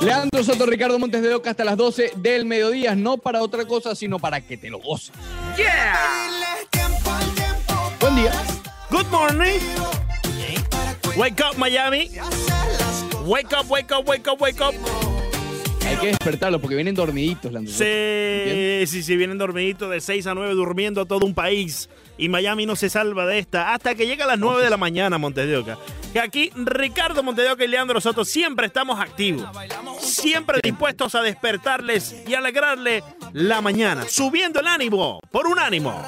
Leandro Soto, Ricardo Montes de Oca hasta las 12 del mediodía, no para otra cosa, sino para que te lo goces. Yeah. Buen día. Good morning. Wake up, Miami. Wake up, wake up, wake up, wake up. Hay que despertarlos porque vienen dormiditos. Sí, sí, sí, vienen dormiditos de 6 a 9 durmiendo a todo un país. Y Miami no se salva de esta hasta que llega a las 9 de la mañana, Montes de Oca. Que aquí Ricardo Montes de Oca y Leandro Soto siempre estamos activos. Siempre dispuestos a despertarles y alegrarle la mañana. Subiendo el ánimo por un ánimo.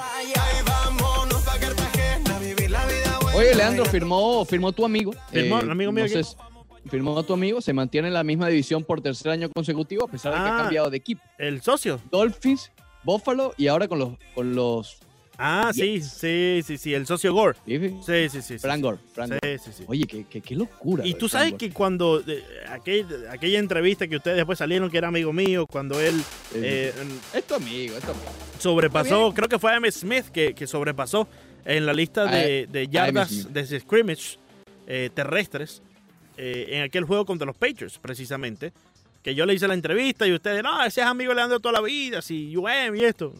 Oye, Leandro, firmó, firmó tu amigo. Eh, ¿Firmó el amigo mío no sé firmó tu amigo, se mantiene en la misma división por tercer año consecutivo, a pesar de que Ah. ha cambiado de equipo. El socio. Dolphins, Buffalo y ahora con los, con los Ah, sí, sí, sí, sí, el socio Gore. ¿sí? Sí, sí, sí. sí. Frank Gore, Frank Sí, Gore. sí, sí. Oye, qué, qué, qué locura. Y tú sabes Frank que cuando eh, aquel- aquella entrevista que ustedes después salieron que era amigo mío, cuando él Sí. eh. Es tu amigo, es tu amigo. sobrepasó, creo que fue M. Smith que, que sobrepasó en la lista de, Ah, de Smith. yardas de scrimmage eh, terrestres eh, en aquel juego contra los Patriots, precisamente. Que yo le hice la entrevista y ustedes, no, ese es amigo Leandro toda la vida, si UM y esto.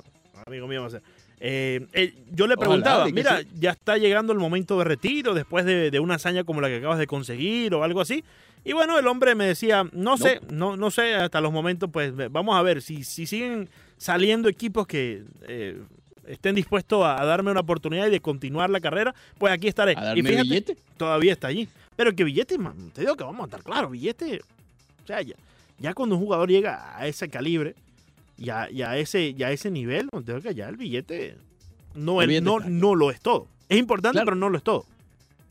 Amigo mío va a ser. Eh, eh, yo le preguntaba, mira, sí. ya está llegando el momento de retiro después de, de una hazaña como la que acabas de conseguir o algo así. Y bueno, el hombre me decía, no sé, no, no sé, hasta los momentos, pues vamos a ver si, si siguen saliendo equipos que eh, estén dispuestos a, a darme una oportunidad y de continuar la carrera, pues aquí estaré. ¿A darme y fíjate, billete? todavía está allí. Pero que billete, man, te digo que vamos a estar claro, billete, o sea, ya, ya cuando un jugador llega a ese calibre y a, y a ese, y a ese nivel, te digo que ya el billete no, El billete no, no lo es todo. Es importante, Claro. pero no lo es todo.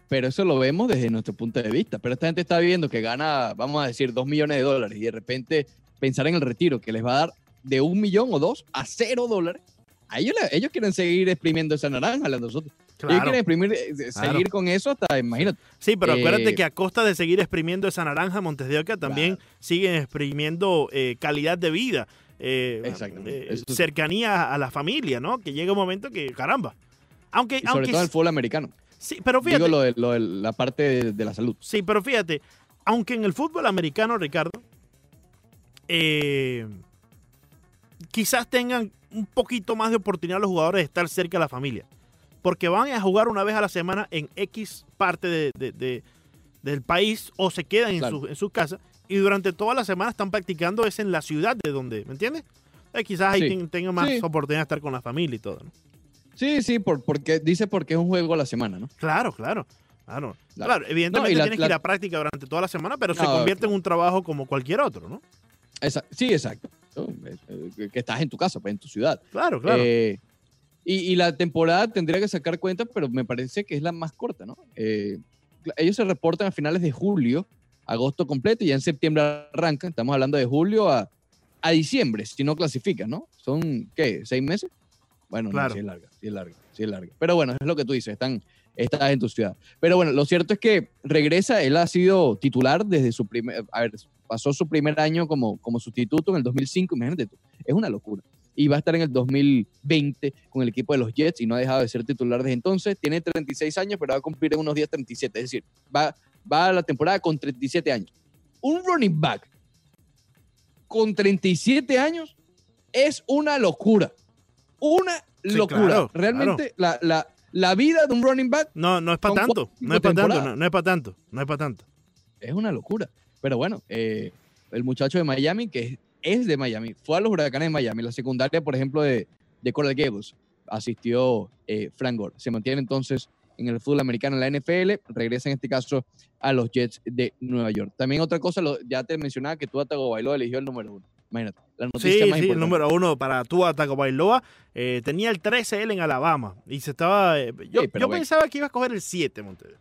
Pero eso lo vemos desde nuestro punto de vista. Pero esta gente está viendo que gana, vamos a decir, dos millones de dólares y de repente pensar en el retiro que les va a dar de un millón o dos a cero dólares. A ellos, ellos quieren seguir exprimiendo esa naranja, la de nosotros. Ellos Claro. quieren exprimir, eh, Claro. seguir con eso hasta, imagínate. Sí, pero acuérdate Eh, que a costa de seguir exprimiendo esa naranja, Montes de Oca también siguen exprimiendo eh, calidad de vida, eh, cercanía a la familia, ¿no? Que llega un momento que, caramba. Aunque, Y sobre aunque todo el fútbol americano. sí, pero fíjate, Digo lo de, lo de la parte de, de la salud. sí, pero fíjate, aunque en el fútbol americano, Ricardo, eh, quizás tengan un poquito más de oportunidad los jugadores de estar cerca de la familia. Porque van a jugar una vez a la semana en X parte de- de- de- del país o se quedan en, Claro. su, en su casa y durante toda la semana están practicando es en la ciudad de donde, ¿me entiendes? Eh, quizás ahí Sí. ten- tengan más Sí. oportunidad de estar con la familia y todo. ¿no? Sí, sí, por, porque dice porque es un juego a la semana, ¿no? Claro, claro. Claro, Claro. claro evidentemente No, y la- tienes que ir a práctica durante toda la semana, pero se No, convierte en un trabajo como cualquier otro, ¿no? Esa- sí, exacto. Eh, eh, Que estás en tu casa, pues, en tu ciudad. Claro, claro. Eh, y, y la temporada tendría que sacar cuenta, pero me parece que es la más corta, ¿no? Eh, ellos se reportan a finales de julio, agosto completo, y ya en septiembre arrancan. Estamos hablando de julio a, a diciembre, si no clasifican, ¿no? Son, ¿qué? ¿Seis meses? Bueno, Claro. no, sí es larga, sí es larga, sí es larga. Pero bueno, es lo que tú dices, están, estás en tu ciudad. Pero bueno, lo cierto es que regresa, él ha sido titular desde su primer, a ver, pasó su primer año como, como sustituto en el 2005, imagínate tú, es una locura. Y va a estar en el 2020 con el equipo de los Jets y no ha dejado de ser titular desde entonces. Tiene 36 años, pero va a cumplir en unos días 37, es decir, va, va a la temporada con 37 años. Un running back con 37 años es una locura. Una Sí, locura. claro, Realmente La, la, la vida de un running back No, no es para tanto. No es para tanto, no, no es para tanto. No es para tanto. es una locura. Pero bueno, eh, el muchacho de Miami, que es, es de Miami, fue a los huracanes de Miami. La secundaria, por ejemplo, de, de Coral Gables, asistió eh, Frank Gore. Se mantiene entonces en el fútbol americano en la NFL, regresa en este caso a los Jets de Nueva York. También otra cosa, lo- ya te mencionaba que Tua Tagovailoa eligió el número uno. Imagínate, la noticia Sí, más sí, el número uno para Tua Tagovailoa. Eh, tenía el 13 él en Alabama y se estaba... eh, yo Sí, yo pensaba que iba a coger el 7, Montes.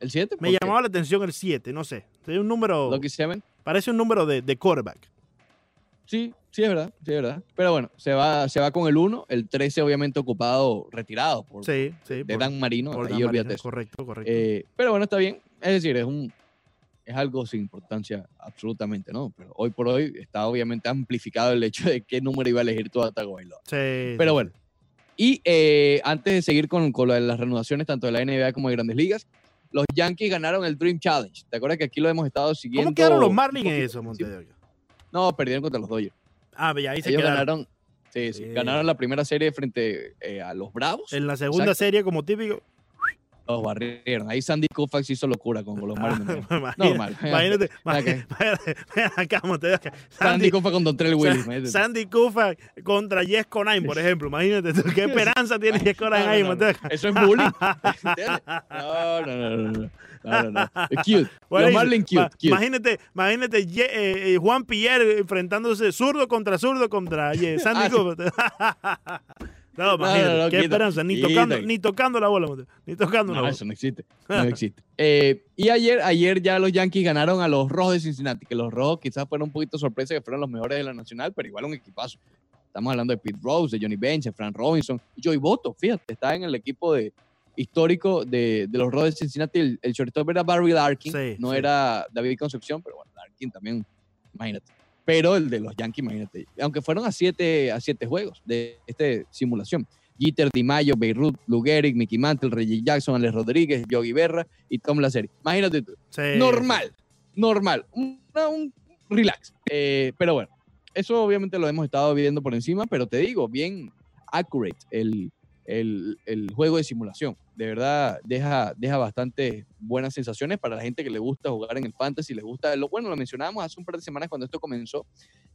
¿El 7? Me llamaba la atención el 7, no sé. Es un número... Lucky Seven. Parece un número de, de quarterback. Sí, sí es verdad, sí es verdad. Pero bueno, se va, se va con el 1, el 13 obviamente ocupado, retirado por, Sí, sí. de por- Dan Marino, por Dan Marino. Correcto, correcto. Eh, pero bueno, está bien. Es decir, es un es algo sin importancia absolutamente, ¿no? Pero hoy por hoy está obviamente amplificado el hecho de qué número iba a elegir tu Tagovailoa. sí, Pero bueno. Y eh, antes de seguir con, con lo de las reanudaciones tanto de la NBA como de Grandes Ligas, los Yankees ganaron el Dream Challenge. ¿Te acuerdas que aquí lo hemos estado siguiendo? ¿Cómo quedaron los Marlins en eso, Montevideo? No, perdieron contra los Dodgers. Ah, ya ahí se Ellos quedaron. ganaron, sí, sí, ganaron la primera serie frente eh, a los Bravos. En la segunda Exacto. serie, como típico. Los barrieron. Ahí Sandy Koufax hizo locura con los Marlins. Imagínate- Normal. Imagínate, imagínate, acá, Montevideo. Sandy Sandy, Koufax con Don Trell Willis. Sa-. Sandy Koufax contra Jess Conine, por ejemplo. Imagínate tú, qué esperanza tiene No, no, ahí, no, Montevideo. no. Eso es bullying. No, no, no, no, no. No, no, no. Cute. Bueno, Los Marlins cute, ma- cute. Imagínate, imagínate Ye- eh, eh, Juan Pierre enfrentándose zurdo contra zurdo contra Ye- Sandy Ah, sí. No, imagínate, no, qué quita, esperanza, ni quita. tocando, ni tocando la bola, ni tocando la No, bola. eso no existe. No existe. Eh, y ayer, ayer ya los Yankees ganaron a los Rojos de Cincinnati, que los Rojos quizás fueron un poquito sorpresa que fueron los mejores de la Nacional, pero igual un equipazo. Estamos hablando de Pete Rose, de Johnny Bench, de Frank Robinson, y Joey Boto, fíjate, está en el equipo de, histórico de, de los Rojos de Cincinnati. El, el shortstop era Barry Larkin, Sí, no sí. era David Concepción, pero bueno, Larkin también, imagínate. Pero el de los Yankees, imagínate. Aunque fueron a siete, a siete juegos de esta simulación. Jeter, Di Mayo, Beirut, Lou Gehrig, Mickey Mantle, Reggie Jackson, Alex Rodríguez, Yogi Berra y Tom Lasseri. Imagínate tú. Sí. Normal, normal. Un, un relax. Eh, pero bueno, eso obviamente lo hemos estado viendo por encima, pero te digo, bien accurate el, el, el juego de simulación. De verdad, deja, deja bastante buenas sensaciones para la gente que le gusta jugar en el fantasy, les gusta. Lo, bueno, lo mencionábamos hace un par de semanas cuando esto comenzó,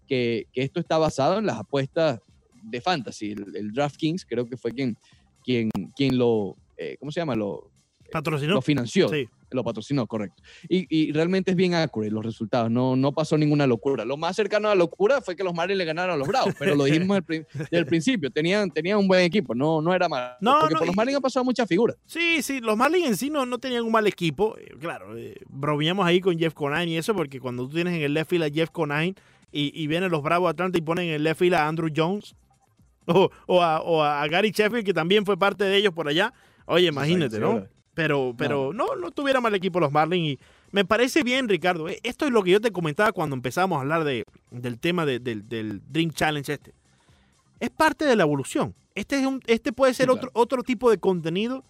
que, que esto está basado en las apuestas de fantasy. El, el DraftKings creo que fue quien, quien, quien lo, eh, ¿cómo se llama? Lo, Patrocinó. lo financió, Sí. lo patrocinó, correcto. Y, y realmente es bien accurate los resultados, no, no pasó ninguna locura. Lo más cercano a la locura fue que los Marlins le ganaron a los Bravos, pero lo dijimos desde el principio, tenían, tenían un buen equipo, no, no era malo. No, porque no, por los Marlins han pasado muchas figuras. Sí, sí, los Marlins en sí no, no tenían un mal equipo. Eh, Claro, eh, bromeamos ahí con Jeff Conine y eso, porque cuando tú tienes en el left field a Jeff Conine y, y vienen los Bravos Atlanta y ponen en el left field a Andrew Jones o, o a, o a Gary Sheffield, que también fue parte de ellos por allá. Oye, imagínate, Sí, ¿no? Pero, pero no. no, tuviera mal equipo los Marlins. Y me parece bien, Ricardo. eh, Esto es lo que yo te comentaba cuando empezamos a hablar de, del tema de- del, del Dream Challenge este. Es parte de la evolución. Este, es un, este puede ser Sí, otro, claro. otro tipo de contenido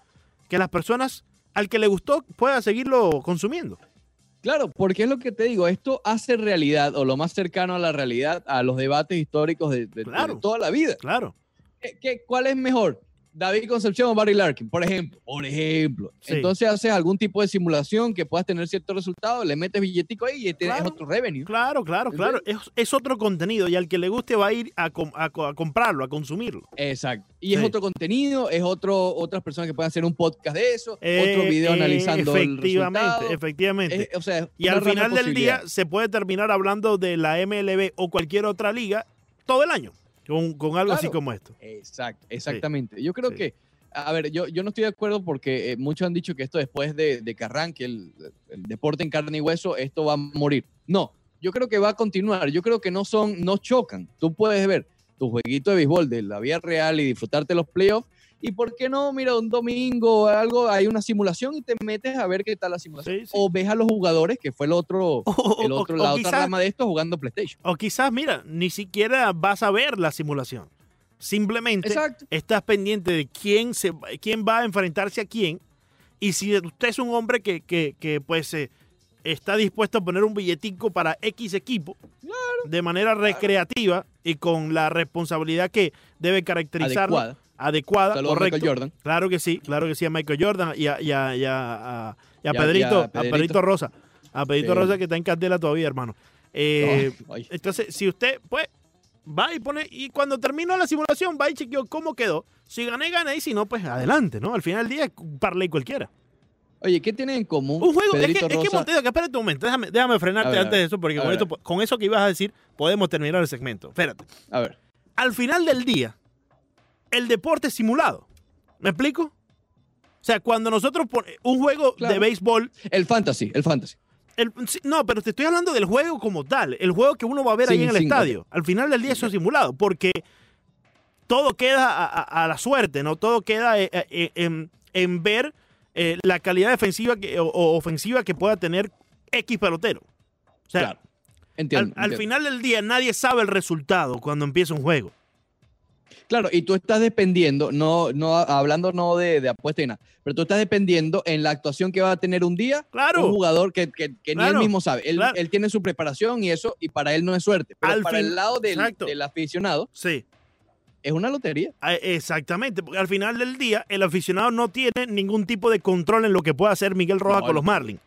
que las personas, al que le gustó, pueda seguirlo consumiendo. Claro, porque es lo que te digo, esto hace realidad o lo más cercano a la realidad a los debates históricos de, de- de Claro. toda la vida. Claro. ¿Qué- qué- cuál es mejor? David Concepción o Barry Larkin, por ejemplo. Por ejemplo. Sí. Entonces haces algún tipo de simulación que puedas tener cierto resultado, le metes billetico ahí y tienes Claro. otro revenue. Claro, claro, claro. Es, es otro contenido y al que le guste va a ir a, com- a co- a comprarlo, a consumirlo. Exacto. Y Sí. es otro contenido, es otro, otras personas que pueden hacer un podcast de eso, otro Eh, video eh, analizando el Efectivamente, resultado. efectivamente. Es- o sea, Y al final del día se puede terminar hablando de la MLB o cualquier otra liga todo el año con, con algo así como esto. Exacto, exactamente. Yo creo Sí. que, a ver, yo, yo no estoy de acuerdo porque eh, muchos han dicho que esto después de, de que arranque el, el deporte en carne y hueso, esto va a morir. No, yo creo que va a continuar. Yo creo que no son, no chocan. Tú puedes ver tu jueguito de béisbol de la vida real y disfrutarte los playoffs. Y por qué no, mira, un domingo o algo, hay una simulación y te metes a ver qué tal la simulación. Sí, sí. O ves a los jugadores, que fue el otro, O, el o- otro o la otra quizás, rama de esto jugando PlayStation. o quizás, mira, ni siquiera vas a ver la simulación. Simplemente Exacto. estás pendiente de quién, se, quién va a enfrentarse a quién. Y si usted es un hombre que, que- que, pues eh, está dispuesto a poner un billetico para X equipo de manera recreativa y con la responsabilidad que debe caracterizarlo Adecuada. Adecuada, Saludos a correcto. Michael Jordan. Claro que sí, claro que sí, a Michael Jordan y a, y a- y a- a- y a a- Pedrito, a a Pedrito. Rosa. A Pedrito Sí. Rosa que está en candela todavía, hermano. Eh, entonces, si usted, pues, va y pone, y cuando terminó la simulación, va y chequeó cómo quedó. Si gané, gané, y si no, pues adelante, ¿no? Al final del día, es un parlay cualquiera. Oye, ¿qué tienen en común? Un juego, es que, Pedrito es que Rosa? Montevideo, que espérate un momento, déjame, déjame frenarte A ver, a antes de eso, porque a con, esto, con eso que ibas a decir, podemos terminar el segmento. Espérate. A ver. Al final del día, el deporte simulado. ¿Me explico? O sea, cuando nosotros ponemos un juego Claro. de béisbol, El fantasy, el fantasy. el- no, pero te estoy hablando del juego como tal, el juego que uno va a ver Sí, ahí en el sí, estadio. Al final del día eso es simulado, porque todo queda a, a- a la suerte, ¿no? Todo queda eh, eh, en, en ver eh, la calidad defensiva que, o, o ofensiva que pueda tener X pelotero. O sea, Claro. al, Entiendo. al final del día nadie sabe el resultado cuando empieza un juego. Claro, y tú estás dependiendo, no, no hablando no de, de apuesta y nada, pero tú estás dependiendo en la actuación que va a tener un día Claro. un jugador que, que- que ni él mismo sabe. Él, claro. él tiene su preparación y eso, y para él no es suerte. Pero Al para fin- el lado del, del aficionado, Sí. es una lotería. Ah, Exactamente, porque al final del día el aficionado no tiene ningún tipo de control en lo que pueda hacer Miguel Rojas No, con los. Marlins.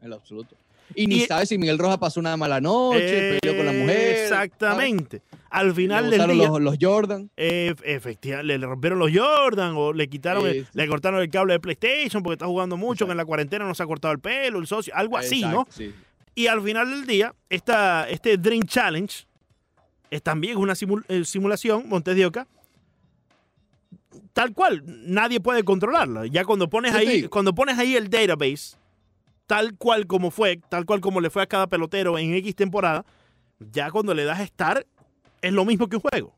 En lo absoluto. Y ni Y- sabe si Miguel Rojas pasó una mala noche, peleó con la mujer. Exactamente. Al ¿sabes? final Le del día, los, los Jordan. eh, efectivamente, le rompieron los Jordan o le quitaron, Sí, el- sí. le cortaron el cable de PlayStation porque está jugando mucho, Exacto. que en la cuarentena no se ha cortado el pelo, el socio, algo así, ¿no? Sí. Y al final del día, esta, este Dream Challenge es también una simul- eh, simulación, Montes de Oca, tal cual, nadie puede controlarla. Ya cuando pones ahí, cuando pones ahí el database, tal cual como fue, tal cual como le fue a cada pelotero en X temporada, ya cuando le das estar, es lo mismo que un juego.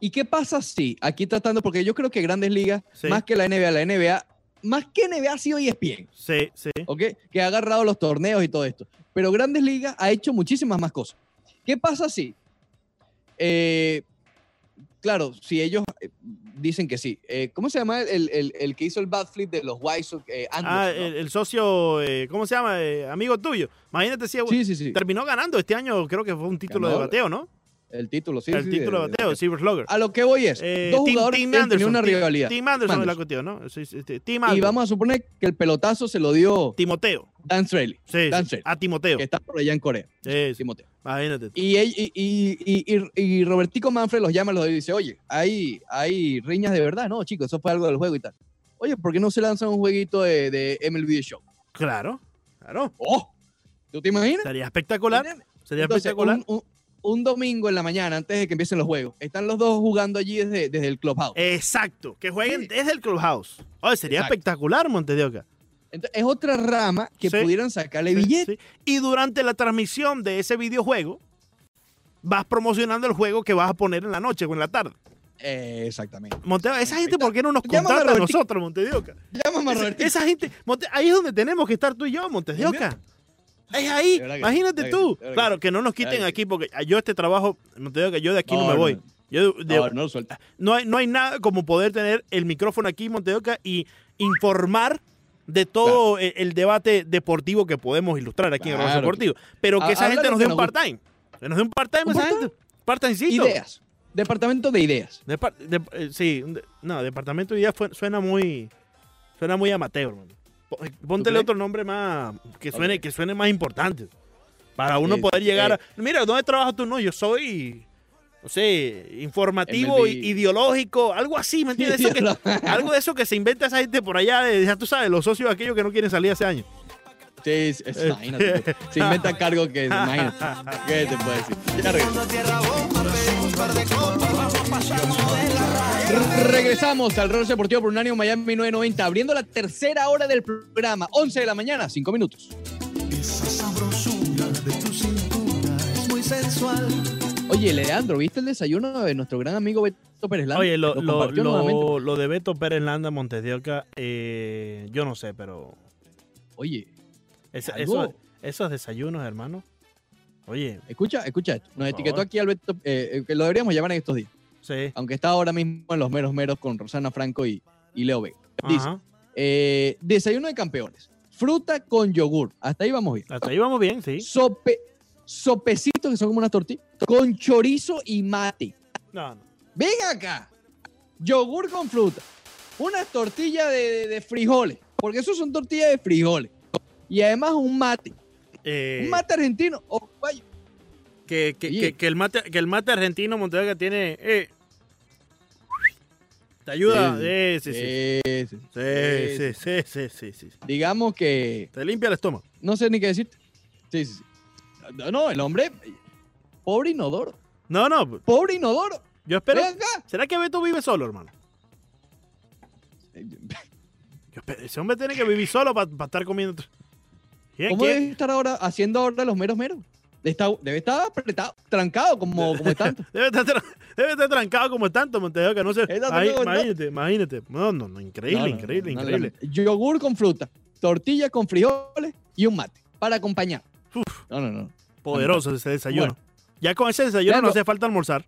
¿Y qué pasa si aquí tratando, porque yo creo que Grandes Ligas, Sí. más que la NBA, la NBA, más que NBA ha sido ESPN, Sí, sí. ¿ok? Que ha agarrado los torneos y todo esto. Pero Grandes Ligas ha hecho muchísimas más cosas. ¿Qué pasa si, eh, claro, si ellos eh, dicen que sí, eh, ¿cómo se llama el, el- el que hizo el bad flip de los White Sox? Eh, Anderson, Ah, ¿no? el, el socio, eh, ¿cómo se llama? Eh, amigo tuyo. Imagínate si sí, sí, sí. terminó ganando este año, creo que fue un título de bateo, ¿no? El título, sí. el título de bateo, Silver Slugger. A lo que voy es, dos Tim- jugadores tenido Anderson, una Anderson es la Anderson. cuestión, ¿no? Sí, sí, sí, Tim Y Anderson. vamos a suponer que el pelotazo se lo dio Timoteo. Dan Straley, Sí, Dan Straley, a Timoteo. que está por allá en Corea. Sí, Timoteo. Imagínate. Y, y, y, y, Robertico Manfred los llama los y dice, oye, hay, hay riñas de verdad. No, chicos, eso fue algo del juego y tal. Oye, ¿por qué no se lanza un jueguito de, de MLB The Show? Claro, claro. ¡Oh! ¿Tú te imaginas? Sería espectacular. Sería Entonces, espectacular. un, un- un domingo en la mañana, antes de que empiecen los juegos, están los dos jugando allí desde, desde el clubhouse. Exacto. Que jueguen Sí. desde el clubhouse. Oye, sería Exacto. espectacular, Montes de Oca. Entonces, es otra rama que Sí. pudieran sacarle Sí, billete. sí. Y durante la transmisión de ese videojuego, vas promocionando el juego que vas a poner en la noche o en la tarde. Eh, exactamente. Monte, esa gente, ¿por qué no nos Llámame a contrata a Robertico. nosotros, Montes de Oca? Llámame a Esa, esa gente, Monte- ahí es donde tenemos que estar tú y yo, Montes de Oca. Es ahí, que imagínate que tú. que Claro, que no nos quiten aquí porque yo este trabajo, Montes de Oca, yo de aquí no, No, me voy. no. Yo de- No, no lo suelta. no hay, no hay nada como poder tener el micrófono aquí, Monteoca, y informar de todo el, el debate deportivo que podemos ilustrar aquí en. Rojo Deportivo. Pero que esa gente nos dé un part-time. Que nos dé un part-time ¿Un esa part-time? gente. Part-timecito. Ideas. Departamento de ideas. Depar- de- eh, sí, de- no, departamento de ideas suena muy suena muy amateur. man. Póntele crees? otro nombre más que suene que suene más importante. Para uno Sí, poder llegar eh. a Mira, ¿dónde trabajas tú? No, yo soy no sé, informativo, ideológico, algo así, ¿me entiendes? Eso que- algo de eso que se inventa esa gente por allá, de, ya tú sabes, los socios aquellos que no quieren salir hace años. Sí, sí, es- imagínate. Se inventa cargo que, imagínate. ¿Qué te puedo decir? Ya Regresamos al Rollo Deportivo por Unánimo Miami 990, abriendo la tercera hora del programa, 11 de la mañana, 5 minutos. Esa sabrosura de tu cintura es muy sensual. Oye, Leandro, ¿viste el desayuno de nuestro gran amigo Beto Pérez Landa? Oye, lo, lo, lo, lo de Beto Pérez Landa Montes de Oca, eh, yo no sé, pero Oye, eso- esos desayunos, hermano. Oye, escucha, escucha esto. Nos etiquetó favor. aquí Alberto, eh, eh, que lo deberíamos llamar en estos días, sí. aunque está ahora mismo en los meros meros con Rosana Franco y, y Leo Vega. Dice, eh, desayuno de campeones, fruta con yogur, hasta ahí vamos bien. Hasta ahí vamos bien, sí. Sope, sopecitos que son como unas tortillas, con chorizo y mate. No, no. Ven acá, yogur con fruta, unas tortillas de, de- de frijoles, porque esos son tortillas de frijoles. Y además un mate, Eh, un mate argentino. Oh, que, que, que- que el mate, que el mate argentino Oca tiene... eh, te ayuda. Sí, sí, Sí, sí, sí, sí, sí, sí, sí. Digamos que Te limpia el estómago. no sé ni qué decirte. Sí, sí, sí. No, No, el hombre, pobre inodoro. No, no, Pobre inodoro. yo espero... ¿Será que Beto vive solo, hermano? Yo espero- ese hombre tiene que vivir solo para estar comiendo... ¿Quién- ¿Cómo quién? debe estar ahora haciendo ahora los meros meros? Está- debe estar apretado, trancado como, como está. Debe estar, tra- debe estar trancado como tanto, de Oca, no Ahí, como imagínate, imagínate. No, no, no, increíble, No, no, increíble, no, increíble. Yogur con fruta, tortilla con frijoles y un mate para acompañar. Uf. No, no, no. Poderoso ese desayuno. Bueno. Ya con ese desayuno no hace falta almorzar.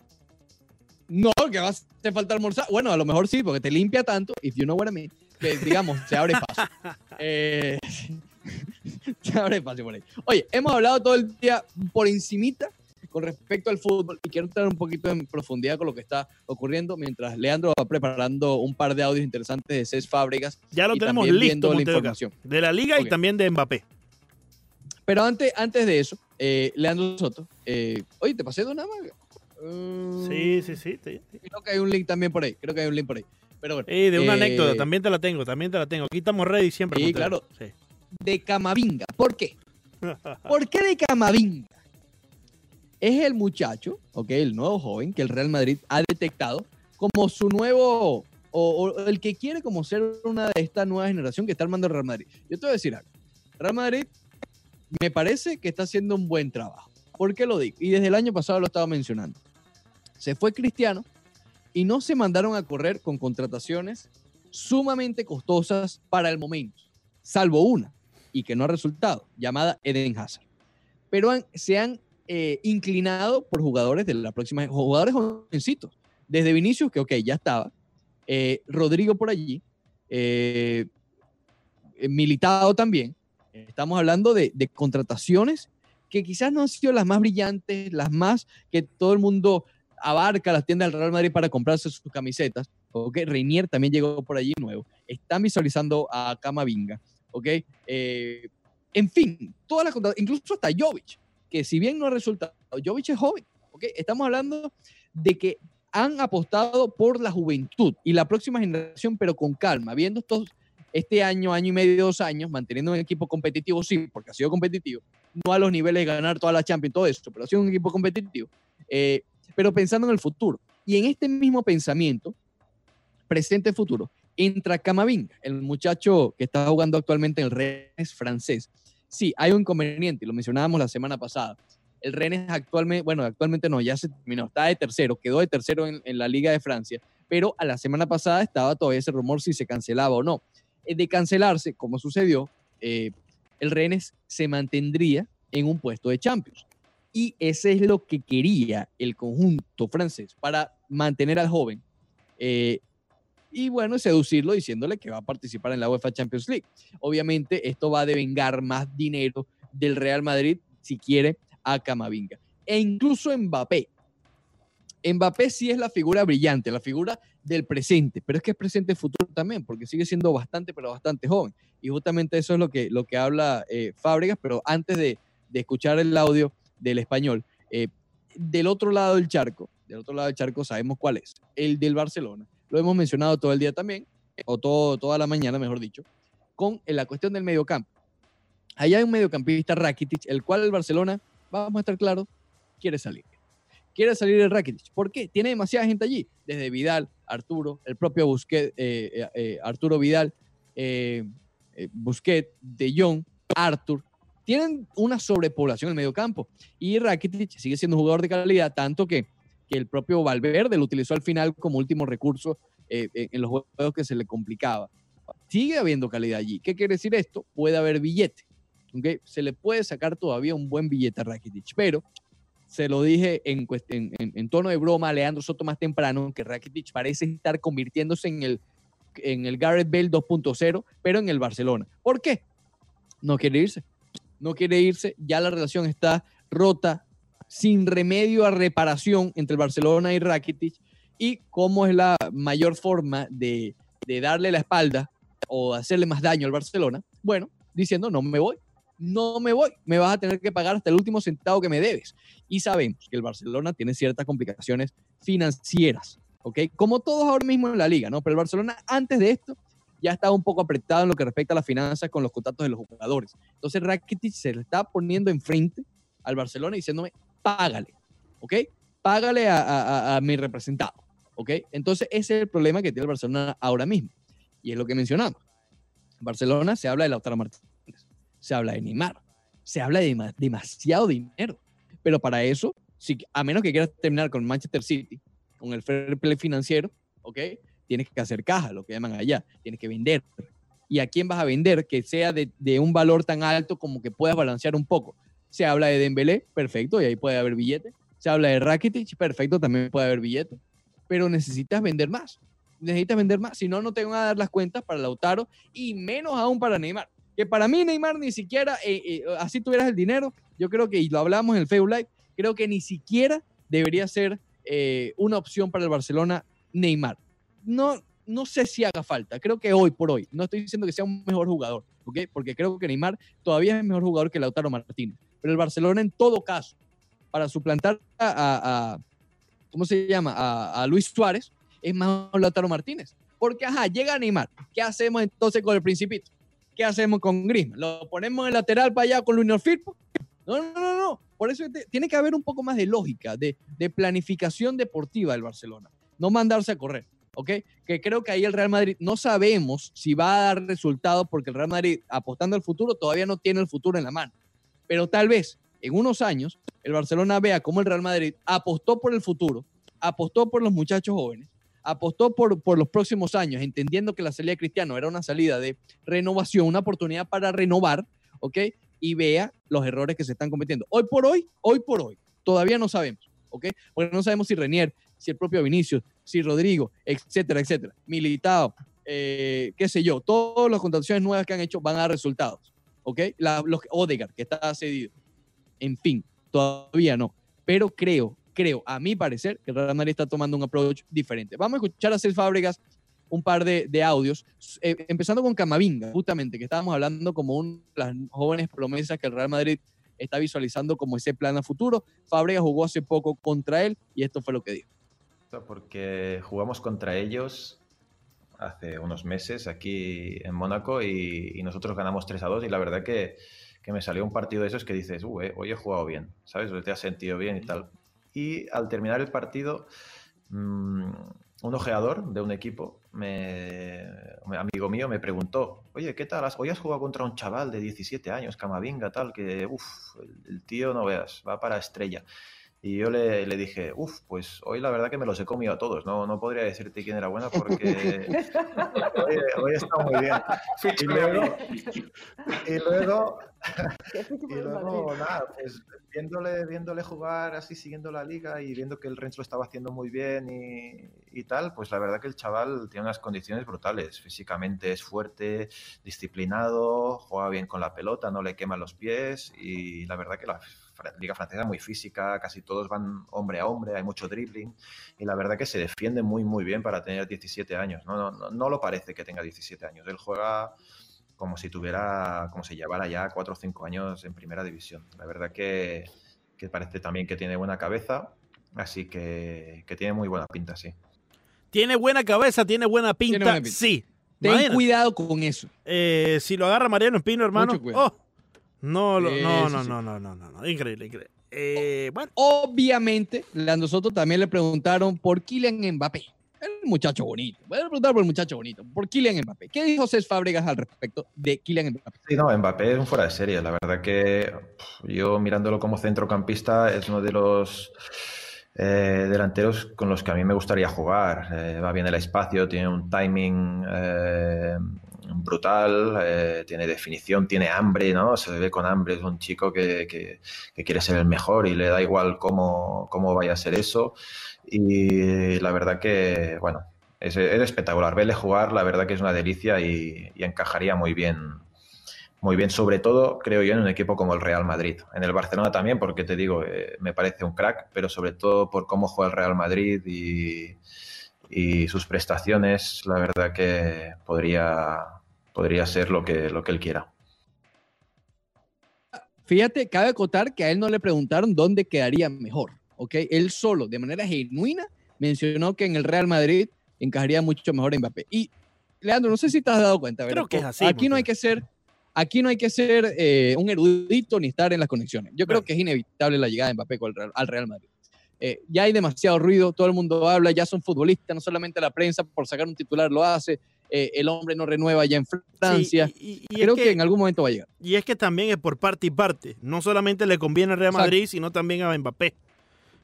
No, que va a hacer falta almorzar. Bueno, a lo mejor sí, porque te limpia tanto, if you know what I mean, que digamos, se abre paso. Eh, se abre paso por ahí. Oye, hemos hablado todo el día por encimita con respecto al fútbol y quiero entrar un poquito en profundidad con lo que está ocurriendo mientras Leandro va preparando un par de audios interesantes de Cés Fábregas. Ya lo tenemos listo, viendo la Montedoca. información. De la liga Ok. y también de Mbappé. Pero antes, antes de eso, eh, Leandro Soto, eh, oye, ¿te pasé de una más? Mm, Sí, sí, sí. sí, sí. Creo que hay un link también por ahí. Creo que hay un link por ahí. Pero bueno. De una eh, anécdota, también te la tengo, también te la tengo. Aquí estamos ready siempre. Sí, claro. De Camavinga. ¿Por qué? ¿Por qué de Camavinga? Es el muchacho, ok, el nuevo joven que el Real Madrid ha detectado como su nuevo, o, o el que quiere como ser una de esta nueva generación que está armando el Real Madrid. Yo te voy a decir algo. Real Madrid me parece que está haciendo un buen trabajo. ¿Por qué lo digo? Y desde el año pasado lo estaba mencionando. Se fue Cristiano y no se mandaron a correr con contrataciones sumamente costosas para el momento, salvo una, y que no ha resultado, llamada Eden Hazard. Pero se han eh, inclinado por jugadores de la próxima, jugadores jovencitos, desde Vinicius, que ok, ya estaba, eh, Rodrigo por allí, eh, eh, Militado también. Estamos hablando de, de contrataciones que quizás no han sido las más brillantes, las más que todo el mundo abarca las tiendas del Real Madrid para comprarse sus camisetas. Ok, Reinier también llegó por allí nuevo. Están visualizando a Camavinga. Ok, Eh, en fin, todas las incluso hasta Jovic, que si bien no ha resultado, Jovic es joven. Ok, estamos hablando de que han apostado por la juventud y la próxima generación, pero con calma, viendo estos este año, año y medio, dos años, manteniendo un equipo competitivo, sí, porque ha sido competitivo, no a los niveles de ganar toda la Champions, todo eso, pero ha sido un equipo competitivo, eh, pero pensando en el futuro. Y en este mismo pensamiento, presente-futuro, entra Camavinga, el muchacho que está jugando actualmente en el Rennes francés. Sí, hay un inconveniente, lo mencionábamos la semana pasada. El Rennes actualmente, bueno, actualmente no, ya se terminó, está de tercero, quedó de tercero en, en la Liga de Francia, pero a la semana pasada estaba todavía ese rumor si se cancelaba o no. Eh, De cancelarse, como sucedió, eh, el Rennes se mantendría en un puesto de Champions. Y ese es lo que quería el conjunto francés para mantener al joven eh, y bueno, seducirlo diciéndole que va a participar en la UEFA Champions League. Obviamente esto va a devengar más dinero del Real Madrid si quiere a Camavinga. E incluso Mbappé. Mbappé sí es la figura brillante, la figura del presente, pero es que es presente futuro también, porque sigue siendo bastante, pero bastante joven. Y justamente eso es lo que, lo que habla eh, Fábregas, pero antes de, de escuchar el audio del español, eh, del otro lado del charco, del otro lado del charco sabemos cuál es, el del Barcelona. Lo hemos mencionado todo el día también, o todo, toda la mañana, mejor dicho, con eh, la cuestión del mediocampo. Allá hay un mediocampista Rakitic, el cual el Barcelona, vamos a estar claros, quiere salir. Quiere salir el Rakitic. ¿Por qué? Tiene demasiada gente allí. Desde Vidal, Arturo, el propio Busquets, eh, eh, eh, Arturo Vidal, eh, eh, Busquets, De Jong, Arthur. Tienen una sobrepoblación en el mediocampo. Y Rakitic sigue siendo un jugador de calidad, tanto que, el propio Valverde lo utilizó al final como último recurso en los juegos que se le complicaba. Sigue habiendo calidad allí. ¿Qué quiere decir esto? Puede haber billete. ¿ok? Se le puede sacar todavía un buen billete a Rakitic, pero se lo dije en, en- en tono de broma a Leandro Soto más temprano, que Rakitic parece estar convirtiéndose en el, en el Gareth Bale 2.0, pero en el Barcelona. ¿Por qué? No quiere irse. No quiere irse. Ya la relación está rota, sin remedio a reparación entre el Barcelona y Rakitic. Y cómo es la mayor forma de, de darle la espalda o hacerle más daño al Barcelona. Bueno, diciendo, no me voy. No me voy, me vas a tener que pagar hasta el último centavo que me debes. Y sabemos que el Barcelona tiene ciertas complicaciones financieras, ¿ok? Como todos ahora mismo en la liga, ¿no? Pero el Barcelona antes de esto ya estaba un poco apretado en lo que respecta a las finanzas con los contratos de los jugadores. Entonces Rakitic se le está poniendo enfrente al Barcelona diciéndome, págale, ¿ok? Págale a, mi representado, ¿ok? Entonces ese es el problema que tiene el Barcelona ahora mismo. Y es lo que mencionamos. Barcelona se habla de Lautaro Martínez, se habla de Neymar, se habla de dema- demasiado dinero. Pero para eso, si, a menos que quieras terminar con Manchester City, con el fair play financiero, ¿ok? Tienes que hacer caja, lo que llaman allá. Tienes que vender. ¿Y a quién vas a vender que sea de, de un valor tan alto como que puedas balancear un poco? Se habla de Dembélé, perfecto, y ahí puede haber billete. Se habla de Rakitic, perfecto, también puede haber billete. pero necesitas vender más. Necesitas vender más, si no, no te van a dar las cuentas para Lautaro y menos aún para Neymar. Que para mí Neymar ni siquiera, eh, eh, así tuvieras el dinero, yo creo que, y lo hablamos en el Facebook Live, creo que ni siquiera debería ser eh, una opción para el Barcelona Neymar. No, no sé si haga falta, creo que hoy por hoy, no estoy diciendo que sea un mejor jugador, ¿ok? Porque creo que Neymar todavía es mejor jugador que Lautaro Martínez. Pero el Barcelona en todo caso, para suplantar a- ¿cómo se llama? A, a Luis Suárez, es más Lautaro Martínez. Porque, ajá, llega Neymar. ¿Qué hacemos entonces con el Principito? ¿Qué hacemos con Griezmann? ¿Lo ponemos en lateral para allá con Junior Firpo? No, no, no, no. Por eso tiene que haber un poco más de lógica, de, de planificación deportiva del Barcelona. No mandarse a correr, ¿ok? Que creo que ahí el Real Madrid no sabemos si va a dar resultados porque el Real Madrid, apostando al futuro, todavía no tiene el futuro en la mano. Pero tal vez en unos años el Barcelona vea cómo el Real Madrid apostó por el futuro, apostó por los muchachos jóvenes, apostó por, por los próximos años, entendiendo que la salida de Cristiano era una salida de renovación, una oportunidad para renovar, ¿ok? Y vea los errores que se están cometiendo. Hoy por hoy, hoy por hoy, todavía no sabemos, ¿ok? Porque no sabemos si Renier, si el propio Vinicius, si Rodrigo, etcétera, etcétera. Militado, eh, qué sé yo, todas las contrataciones nuevas que han hecho van a dar resultados, ¿ok? La, los, Odegaard, que está cedido. En fin, todavía no. Pero creo, creo, a mi parecer, que el Real Madrid está tomando un approach diferente. Vamos a escuchar a Cés Fábregas un par de, de audios, eh, empezando con Camavinga, justamente, que estábamos hablando como una de las jóvenes promesas que el Real Madrid está visualizando como ese plan a futuro. Fábregas jugó hace poco contra él y esto fue lo que dijo. Porque jugamos contra ellos hace unos meses aquí en Mónaco y, y nosotros ganamos 3 a 2 y la verdad que, que me salió un partido de esos que dices, uh, eh, hoy he jugado bien, ¿sabes? Hoy te has sentido bien y tal. Y al terminar el partido, mmm, un ojeador de un equipo, me, amigo mío, me preguntó, oye, ¿qué tal? Hoy has jugado contra un chaval de 17 años, Camavinga, tal, que, uff, el tío, no veas, va para estrella. Y yo le, le dije, uff, pues hoy la verdad que me los he comido a todos. No, no podría decirte quién era buena porque hoy, hoy está muy bien. Y luego, y luego, y luego nada, pues viéndole, viéndole jugar así, siguiendo la liga y viendo que el Rennes lo estaba haciendo muy bien y, y tal, pues la verdad que el chaval tiene unas condiciones brutales. Físicamente es fuerte, disciplinado, juega bien con la pelota, no le queman los pies y la verdad que la liga francesa muy física, casi todos van hombre a hombre, hay mucho dribbling y la verdad que se defiende muy muy bien para tener 17 años. No, no, no lo parece que tenga 17 años. Él juega como si tuviera, como si llevara ya 4 o 5 años en primera división. La verdad que, que parece también que tiene buena cabeza, así que, que, tiene muy buena pinta, sí. Tiene buena cabeza, tiene buena pinta, tiene buena pinta. sí. Ten cuidado con eso. Eh, si lo agarra Mariano Espino, hermano. Oh, no, lo, no, no, no, no, no, no, no, increíble, increíble. Eh, bueno. Obviamente, Leandro Soto también le preguntaron por Kylian Mbappé. El muchacho bonito. Voy a preguntar por el muchacho bonito, por Kylian Mbappé. ¿Qué dijo Cés Fábregas al respecto de Kylian Mbappé? Sí, no, Mbappé es un fuera de serie. La verdad que yo mirándolo como centrocampista es uno de los eh, delanteros con los que a mí me gustaría jugar. Eh, va bien el espacio, tiene un timing eh, brutal, eh, tiene definición, tiene hambre, ¿no? Se ve con hambre, es un chico que, que, quiere ser el mejor y le da igual cómo, cómo vaya a ser eso. Y la verdad que, bueno, es, es espectacular. Verle jugar, la verdad que es una delicia y, encajaría muy bien muy bien, sobre todo, creo yo, en un equipo como el Real Madrid. En el Barcelona también, porque te digo, eh, me parece un crack, pero sobre todo por cómo juega el Real Madrid y sus prestaciones, la verdad que podría, podría ser lo que, lo que él quiera. Fíjate, cabe acotar que a él no le preguntaron dónde quedaría mejor, ¿ok? Él solo, de manera genuina, mencionó que en el Real Madrid encajaría mucho mejor Mbappé. Y, Leandro, no sé si te has dado cuenta, Creo que es así, aquí no hay que ser aquí no hay que ser eh, un erudito ni estar en las conexiones. Yo creo bueno. que es inevitable la llegada de Mbappé al Real Madrid. Eh, ya hay demasiado ruido, todo el mundo habla, ya son futbolistas, no solamente la prensa por sacar un titular lo hace, eh, el hombre no renueva ya en Francia. Sí, y, y creo que, que, en algún momento va a llegar. Y es que también es por parte y parte, no solamente le conviene al Real Madrid, Exacto. sino también a Mbappé.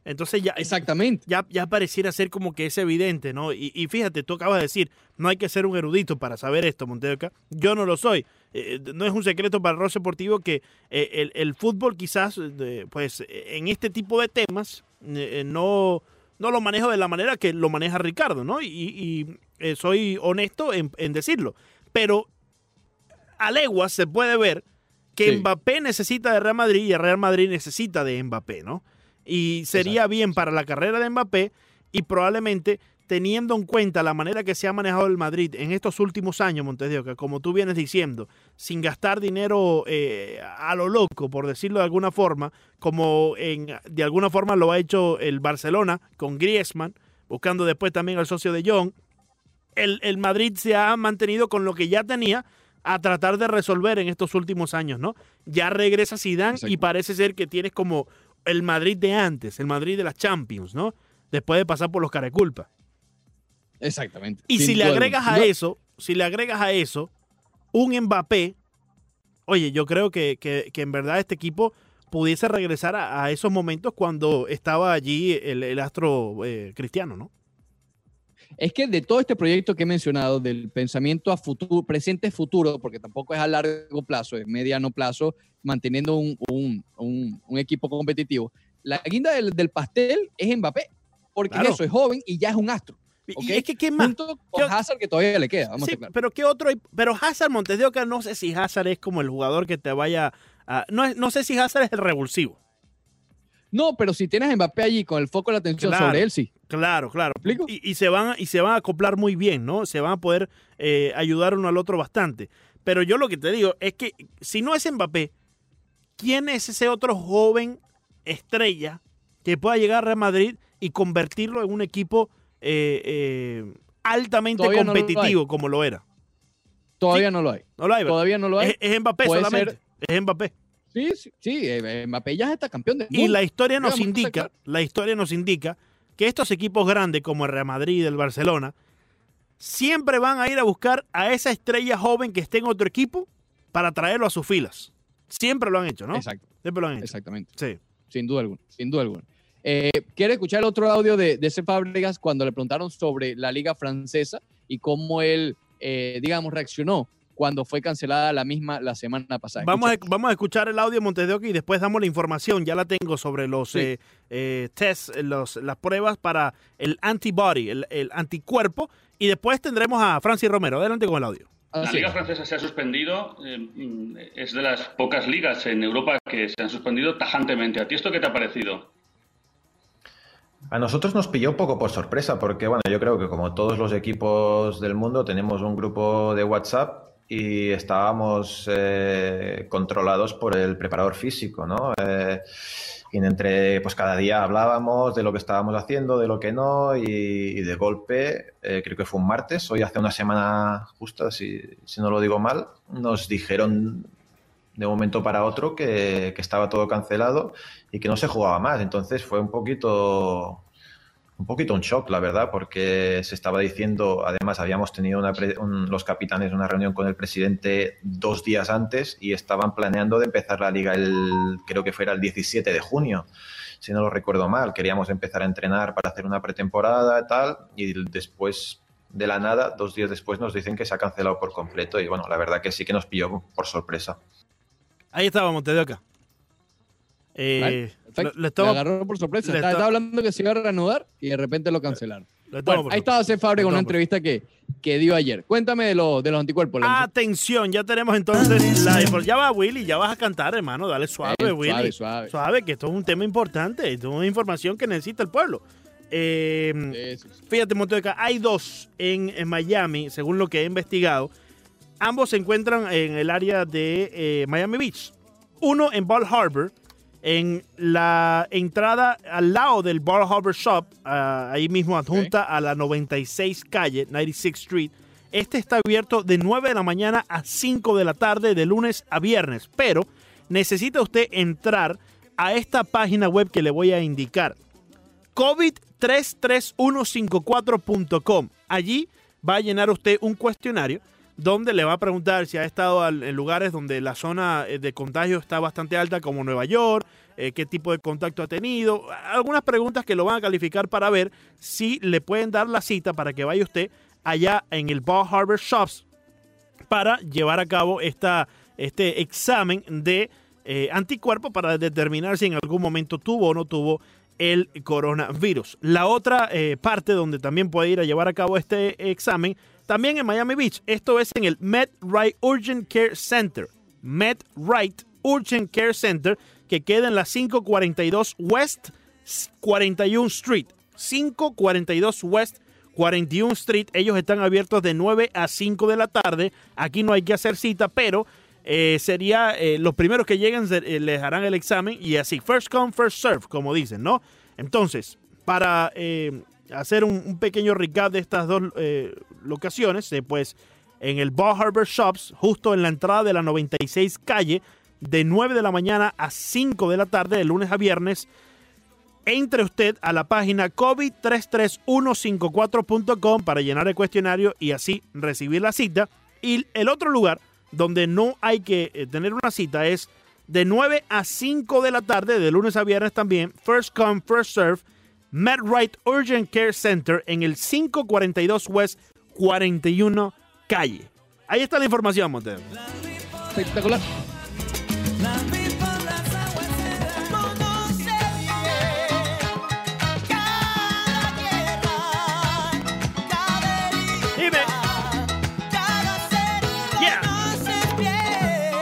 Entonces ya, Exactamente. Ya, ya pareciera ser como que es evidente, ¿no? Y, y, fíjate, tú acabas de decir, no hay que ser un erudito para saber esto, Montedoca. Yo no lo soy. Eh, no es un secreto para rol deportivo que eh, el, el, fútbol quizás, eh, pues en este tipo de temas, no, no lo manejo de la manera que lo maneja Ricardo, ¿no? Y, y, eh, soy honesto en, en decirlo. Pero a leguas se puede ver que Sí. Mbappé necesita de Real Madrid y el Real Madrid necesita de Mbappé, ¿no? Y sería bien para la carrera de Mbappé y probablemente teniendo en cuenta la manera que se ha manejado el Madrid en estos últimos años, Montes que como tú vienes diciendo, sin gastar dinero eh, a lo loco, por decirlo de alguna forma, como en, de alguna forma lo ha hecho el Barcelona con Griezmann, buscando después también al socio de John, el, el Madrid se ha mantenido con lo que ya tenía a tratar de resolver en estos últimos años, ¿no? Ya regresa Zidane y parece ser que tienes como el Madrid de antes, el Madrid de las Champions, ¿no? Después de pasar por los careculpa. Exactamente. Y sin si le agregas a No, eso, si le agregas a eso un Mbappé, oye, yo creo que, que- que en verdad este equipo pudiese regresar a, a esos momentos cuando estaba allí el, el astro eh, cristiano, ¿no? Es que de todo este proyecto que he mencionado, del pensamiento a futuro, presente futuro, porque tampoco es a largo plazo, es mediano plazo, manteniendo un, un- un- un equipo competitivo, la guinda del, del pastel es Mbappé, porque Claro. eso es joven y ya es un astro. Y- es que ¿qué más? Junto con Hazard, que todavía le queda, vamos Sí, a pero qué otro hay? pero Hazard Montes de Oca no sé si Hazard es como el jugador que te vaya a, no, no sé si Hazard es el revulsivo. No, pero si tienes a Mbappé allí con el foco de la atención Claro. sobre él, sí. Claro, claro. Y, y se van, y se van a acoplar muy bien, ¿no? Se van a poder eh, ayudar uno al otro bastante. Pero yo lo que te digo es que si no es Mbappé, ¿quién es ese otro joven estrella que pueda llegar a Real Madrid y convertirlo en un equipo eh, eh, altamente Todavía no lo competitivo como lo era? Todavía no lo hay. No lo hay, ¿verdad? Todavía no lo hay. Es, es Mbappé Puede solamente. ser- Es Mbappé. Sí, sí, sí, Mbappé ya está campeón del Y mundo. la historia nos indica, la historia nos indica que estos equipos grandes como el Real Madrid, el Barcelona, siempre van a ir a buscar a esa estrella joven que esté en otro equipo para traerlo a sus filas. Siempre lo han hecho, ¿no? Exacto, Siempre lo han hecho. exactamente. Sí. Sin duda alguna, sin duda alguna. Eh, ¿Quiere escuchar otro audio de, de ese Fábregas cuando le preguntaron sobre la liga francesa y cómo él, eh, digamos, reaccionó cuando fue cancelada la misma la semana pasada? Vamos a, vamos a escuchar el audio de Montes de Oca y después damos la información. Ya la tengo sobre los Sí. eh, eh, tests, eh, los, las pruebas para el antibody, el, el anticuerpo. Y después tendremos a Francis Romero. Adelante con el audio. La Así liga es. francesa se ha suspendido, eh, es de las pocas ligas en Europa que se han suspendido tajantemente. ¿A ti esto qué te ha parecido? A nosotros nos pilló un poco por sorpresa, porque bueno, yo creo que como todos los equipos del mundo tenemos un grupo de WhatsApp y estábamos eh, controlados por el preparador físico, ¿no? Eh, y entre, pues cada día hablábamos de lo que estábamos haciendo, de lo que no, y, de golpe, eh, creo que fue un martes, hoy hace una semana justa, si, si no lo digo mal, nos dijeron de un momento para otro que, que estaba todo cancelado y que no se jugaba más. Entonces fue un poquito, un poquito un shock, la verdad, porque se estaba diciendo, además habíamos tenido una pre- un- los capitanes una reunión con el presidente dos días antes y estaban planeando de empezar la liga el, creo que fuera el 17 de junio. Si no lo recuerdo mal, queríamos empezar a entrenar para hacer una pretemporada y tal, y después de la nada, dos días después nos dicen que se ha cancelado por completo y bueno, la verdad que sí que nos pilló por sorpresa. Ahí estaba Montes de Oca. Eh, Vale, lo- lo Le estaba- agarró por sorpresa. Estaba, hablando que se iba a reanudar y de repente lo cancelaron. lo Bueno, ahí estaba Cef Fábregas, Lo una entrevista que, que dio ayer. Cuéntame de, lo- de los anticuerpos. Atención, ya tenemos entonces la ya va Willy, ya vas a cantar, hermano, dale suave, Eh, Willy. suave, suave. Suave, que esto es un tema importante, esto es una información que necesita el pueblo. Eh, sí, sí. fíjate, Monteca, hay dos en, en Miami, según lo que he investigado. Ambos se encuentran en el área de eh, Miami Beach. Uno en Ball Harbor, en la entrada al lado del Ball Harbor Shop, ah, ahí mismo adjunta a la 96 calle, 96 Street. Este está abierto de 9 de la mañana a 5 de la tarde, de lunes a viernes. Pero necesita usted entrar a esta página web que le voy a indicar. COVID33154.com. Allí va a llenar usted un cuestionario donde le va a preguntar si ha estado en lugares donde la zona eh, de contagio está bastante alta, como Nueva York, eh, qué tipo de contacto ha tenido, algunas preguntas que lo van a calificar para ver si le pueden dar la cita para que vaya usted allá en el Ball Harbor Shops para llevar a cabo esta, este examen de eh, anticuerpo para determinar si en algún momento tuvo o no tuvo el coronavirus. La otra parte donde también puede ir a llevar a cabo este examen, también en Miami Beach. Esto es en el MedRight Urgent Care Center. MedRight Urgent Care Center, que queda en la 542 West 41 Street. 542 West 41 Street. Ellos están abiertos de 9 a 5 de la tarde. Aquí no hay que hacer cita, pero eh, sería eh, los primeros que lleguen eh, les harán el examen y así, first come, first serve, como dicen, ¿no? Entonces, para hacer un, pequeño recap de estas dos eh, locaciones, eh, pues en el Bar Harbor Shops, justo en la entrada de la 96 calle, de 9 de la mañana a 5 de la tarde, de lunes a viernes, entre usted a la página covid33154.com para llenar el cuestionario y así recibir la cita. Y el otro lugar donde no hay que eh, tener una cita es de 9 a 5 de la tarde, de lunes a viernes también, First Come, First Serve, MedRight Urgent Care Center en el 542 West 41 Calle. Ahí está la información, Montero. Espectacular.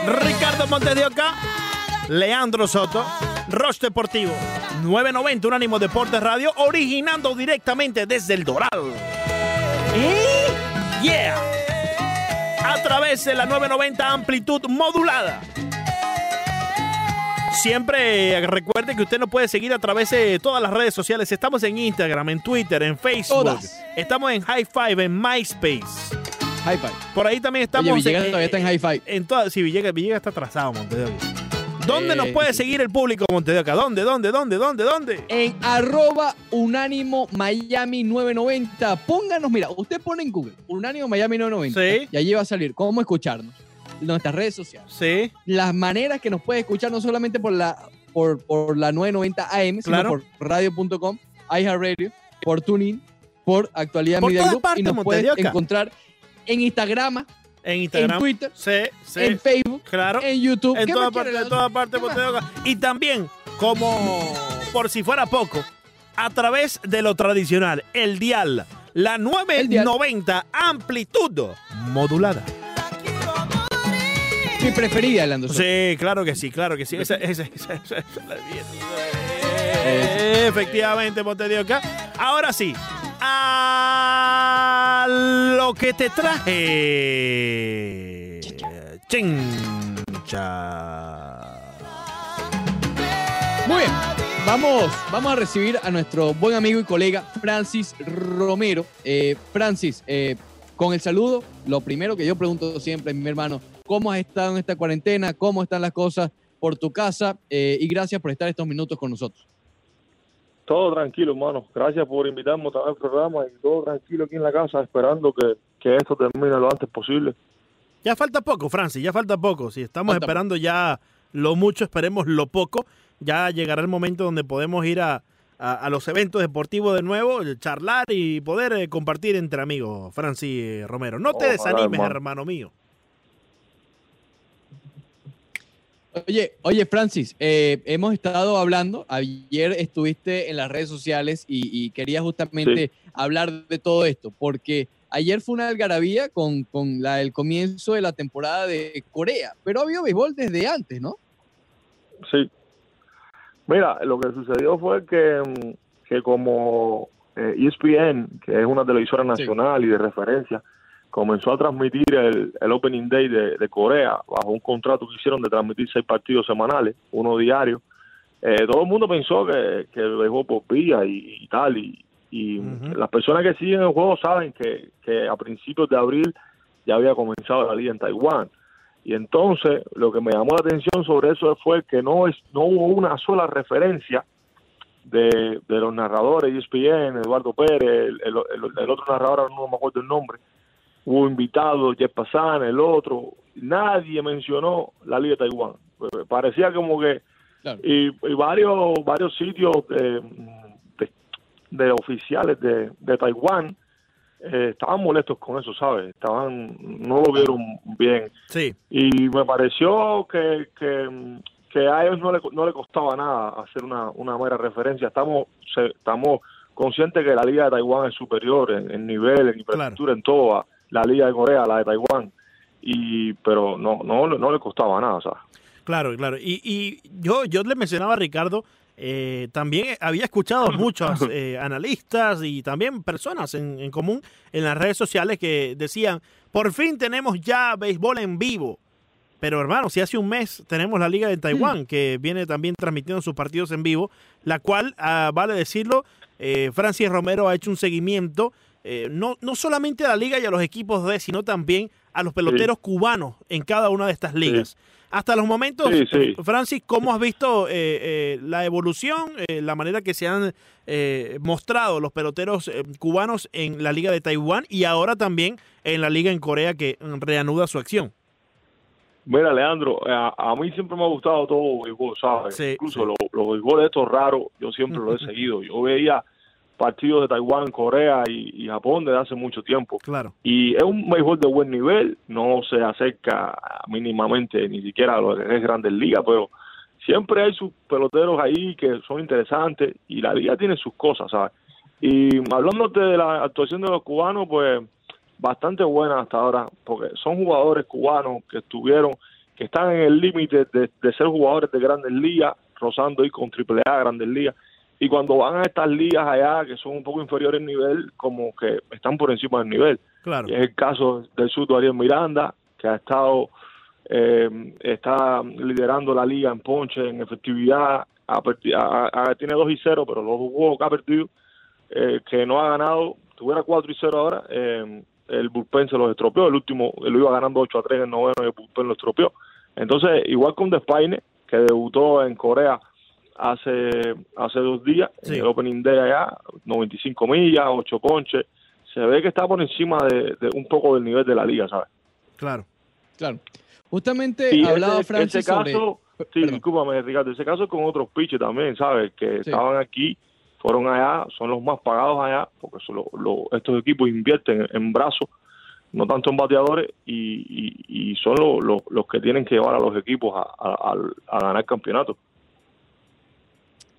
Ricardo Montes de Oca, Leandro Soto, Roche Deportivo, 990 Unánimo Deportes Radio, originando directamente desde el Doral. ¿Eh? Yeah. A través de la 990 amplitud modulada. Siempre recuerde que usted nos puede seguir a través de todas las redes sociales. Estamos en Instagram, en Twitter, en Facebook. Todas. Estamos en High Five, en MySpace. High five. Por ahí también estamos. Oye, Villegas en- todavía está en high five. En todas, sí, Villegas, Villegas está atrasado, Montevideo. ¿Dónde Eh, nos puede sí. seguir el público, Montevideo? ¿Dónde, dónde, dónde, dónde, dónde? En arroba unánimo Miami 990. Pónganos, mira, usted pone en Google unánimo Miami 990 Sí. y allí va a salir cómo escucharnos. Nuestras redes sociales. Sí, Las maneras que nos puede escuchar no solamente por la, por, por la 990 AM, Claro. sino por radio.com, iHeartRadio, por TuneIn, por Actualidad Por Media Group partes, y nos puede encontrar en Instagram, en Instagram. en Twitter, Sí, sí. en Facebook, claro. en YouTube. En ¿Qué todas partes, en todas partes. Y también, como por si fuera poco, a través de lo tradicional, el dial, la El dial. 990 amplitud modulada. Mi preferida, Leandro. Sí, claro que sí, claro que sí. Esa, esa, esa, esa-. Eh, Efectivamente, Montedioca. Ahora sí, a lo que te traje. Chincha. Muy bien. Vamos, vamos a recibir a nuestro buen amigo y colega Francis Romero. Eh, Francis, eh, con el saludo, lo primero que yo pregunto siempre, mi hermano, ¿cómo has estado en esta cuarentena? ¿Cómo están las cosas por tu casa? Eh, y gracias por estar estos minutos con nosotros. Todo tranquilo, hermano. Gracias por invitarme otra vez al programa y todo tranquilo aquí en la casa, esperando que, que esto termine lo antes posible. Ya falta poco, Francis, ya falta poco. Si estamos Falta esperando ya lo mucho, esperemos lo poco. Ya llegará el momento donde podemos ir a, a- a los eventos deportivos de nuevo, charlar y poder eh, compartir entre amigos, Francis Romero. No te Ojalá, desanimes, hermano. hermano mío. Oye, oye, Francis, eh, hemos estado hablando. Ayer estuviste en las redes sociales y, y quería justamente hablar de todo esto, porque ayer fue una algarabía con, con la, el comienzo de la temporada de Corea, pero ha habido béisbol desde antes, ¿no? Sí. Mira, lo que sucedió fue que, mm, que como eh, ESPN, que es una televisora nacional y de referencia, comenzó a transmitir el, el Opening Day de, de Corea bajo un contrato que hicieron de transmitir seis partidos semanales, uno diario. Eh, todo el mundo pensó que, que el béisbol por vía y, y tal, y, y las personas que siguen el juego saben que, que a principios de abril ya había comenzado la liga en Taiwán. Y entonces lo que me llamó la atención sobre eso fue que no es no hubo una sola referencia de, de los narradores, ESPN, Eduardo Pérez, el, el- el- el otro narrador, no me acuerdo el nombre, hubo invitados, Jeff Passan, el otro, nadie mencionó la Liga de Taiwán. Parecía como que Claro. y, y varios varios sitios de, de, de oficiales de, de Taiwán eh, estaban molestos con eso, ¿sabes? Estaban no lo vieron bien Sí, y me pareció que, que, que a ellos no le, no le costaba nada hacer una, una mera referencia. Estamos, se- estamos conscientes que la Liga de Taiwán es superior en, en nivel, en infraestructura, en todo, la Liga de Corea, la de Taiwán. Y, pero no, no, no le costaba nada, ¿sabes? Claro, claro. Y, y yo, yo le mencionaba a Ricardo, eh, también había escuchado a muchos eh, analistas y también personas en, en común en las redes sociales que decían, por fin tenemos ya béisbol en vivo. Pero hermano, si hace un mes tenemos la Liga de Taiwán, que viene también transmitiendo sus partidos en vivo, la cual, ah, vale decirlo, eh, Francis Romero ha hecho un seguimiento, eh, no, no solamente a la liga y a los equipos de, sino también a los peloteros cubanos en cada una de estas ligas. Hasta los momentos, Sí. Francis, ¿cómo has visto eh, eh, la evolución, eh, la manera que se han eh, mostrado los peloteros cubanos en la Liga de Taiwán y ahora también en la Liga en Corea que reanuda su acción? Mira, Leandro, a, a mí siempre me ha gustado todo el béisbol, ¿sabes? Incluso los, los béisboles estos raros, yo siempre los he seguido. Yo veía partidos de Taiwán, Corea y, y Japón desde hace mucho tiempo. Claro. Y es un béisbol de buen nivel, no se acerca mínimamente ni siquiera a lo que es Grandes Ligas, pero siempre hay sus peloteros ahí que son interesantes y la liga tiene sus cosas, ¿sabes? Y hablándote de la actuación de los cubanos, pues bastante buena hasta ahora, porque son jugadores cubanos que estuvieron, que están en el límite de, de ser jugadores de Grandes Ligas, rozando ahí con Triple A, Grandes Ligas, y cuando van a estas ligas allá que son un poco inferiores en nivel, como que están por encima del nivel. Claro. Y es el caso del surdo Ariel Miranda, que ha estado, eh, está liderando la liga en ponche, en efectividad, ha perdi- ha- ha- tiene 2 y 0, pero los juegos que ha perdido, eh, que no ha ganado, tuviera 4 y 0 ahora, eh, el bullpen se los estropeó, el último lo iba ganando 8 a 3 en el noveno y el bullpen lo estropeó. Entonces, igual con Despaine, que debutó en Corea hace hace dos días, Sí. en el Opening Day allá, 95 millas, 8 ponches, se ve que está por encima de, de un poco del nivel de la liga, ¿sabes? Claro. Claro. Justamente Y hablaba ese, Francis ese sobre... caso, sí, Perdón. discúlpame, Ricardo, ese caso es con otros pitchers también, ¿sabes? Que Sí. estaban aquí, fueron allá, son los más pagados allá, porque son lo- lo- estos equipos invierten en, en brazos, no tanto en bateadores, y, y- y son lo- lo- los que tienen que llevar a los equipos a, a ganar campeonatos.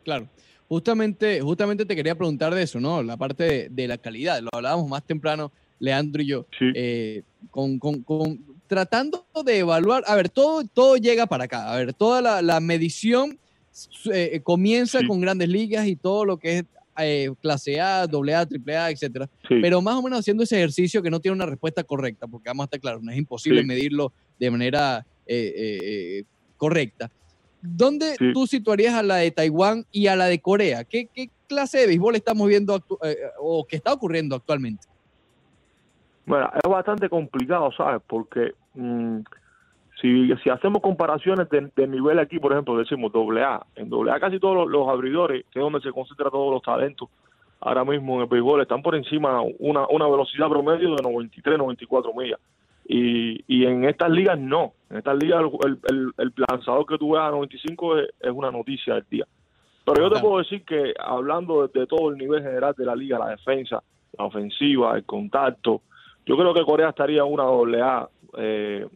Claro. Justamente, justamente te quería preguntar de eso, ¿no? La parte de, de la calidad. Lo hablábamos más temprano, Leandro y yo. Sí. eh, con, con- con- tratando de evaluar, a ver, todo, todo llega para acá, a ver, toda la, la medición su- eh, comienza Sí. con grandes ligas y todo lo que es eh, clase A, doble A, triple A, etcétera, Sí. pero más o menos haciendo ese ejercicio que no tiene una respuesta correcta, porque vamos a estar claros, no es imposible medirlo de manera eh, eh, eh, correcta. ¿Dónde Sí. tú situarías a la de Taiwán y a la de Corea? ¿Qué, qué clase de béisbol estamos viendo actu- eh, o que está ocurriendo actualmente? Bueno, es bastante complicado, ¿sabes? Porque mm, si, si hacemos comparaciones de, de nivel aquí, por ejemplo, decimos doble A. En doble A casi todos los, los abridores, que es donde se concentran todos los talentos, ahora mismo en el béisbol están por encima una, una velocidad promedio de 93, 94 millas. Y, y en estas ligas no. En estas ligas el, el, el lanzador que tú ves a 95 es, es una noticia del día. Pero yo te puedo decir que hablando de, de todo el nivel general de la liga, la defensa, la ofensiva, el contacto, yo creo que Corea estaría una doble A eh,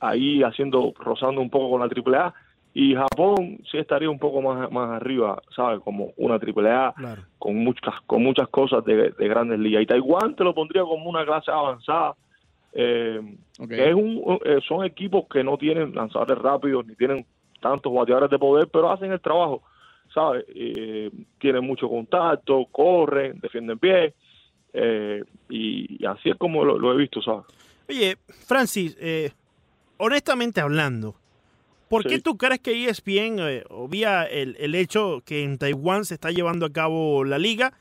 ahí haciendo, rozando un poco con la triple A y Japón sí estaría un poco más, más arriba, ¿sabes? Como una triple A Claro. con muchas, con muchas cosas de, de grandes ligas. Y Taiwán te lo pondría como una clase avanzada. Eh, que es un, eh, son equipos que no tienen lanzadores rápidos ni tienen tantos bateadores de poder, pero hacen el trabajo, ¿sabes? Eh, tienen mucho contacto, corren, defienden pie, eh, y, y así es como lo, lo he visto, ¿sabes? Oye, Francis, eh, honestamente hablando, ¿por qué Sí. tú crees que ESPN eh, obvia el, el hecho que en Taiwán se está llevando a cabo la liga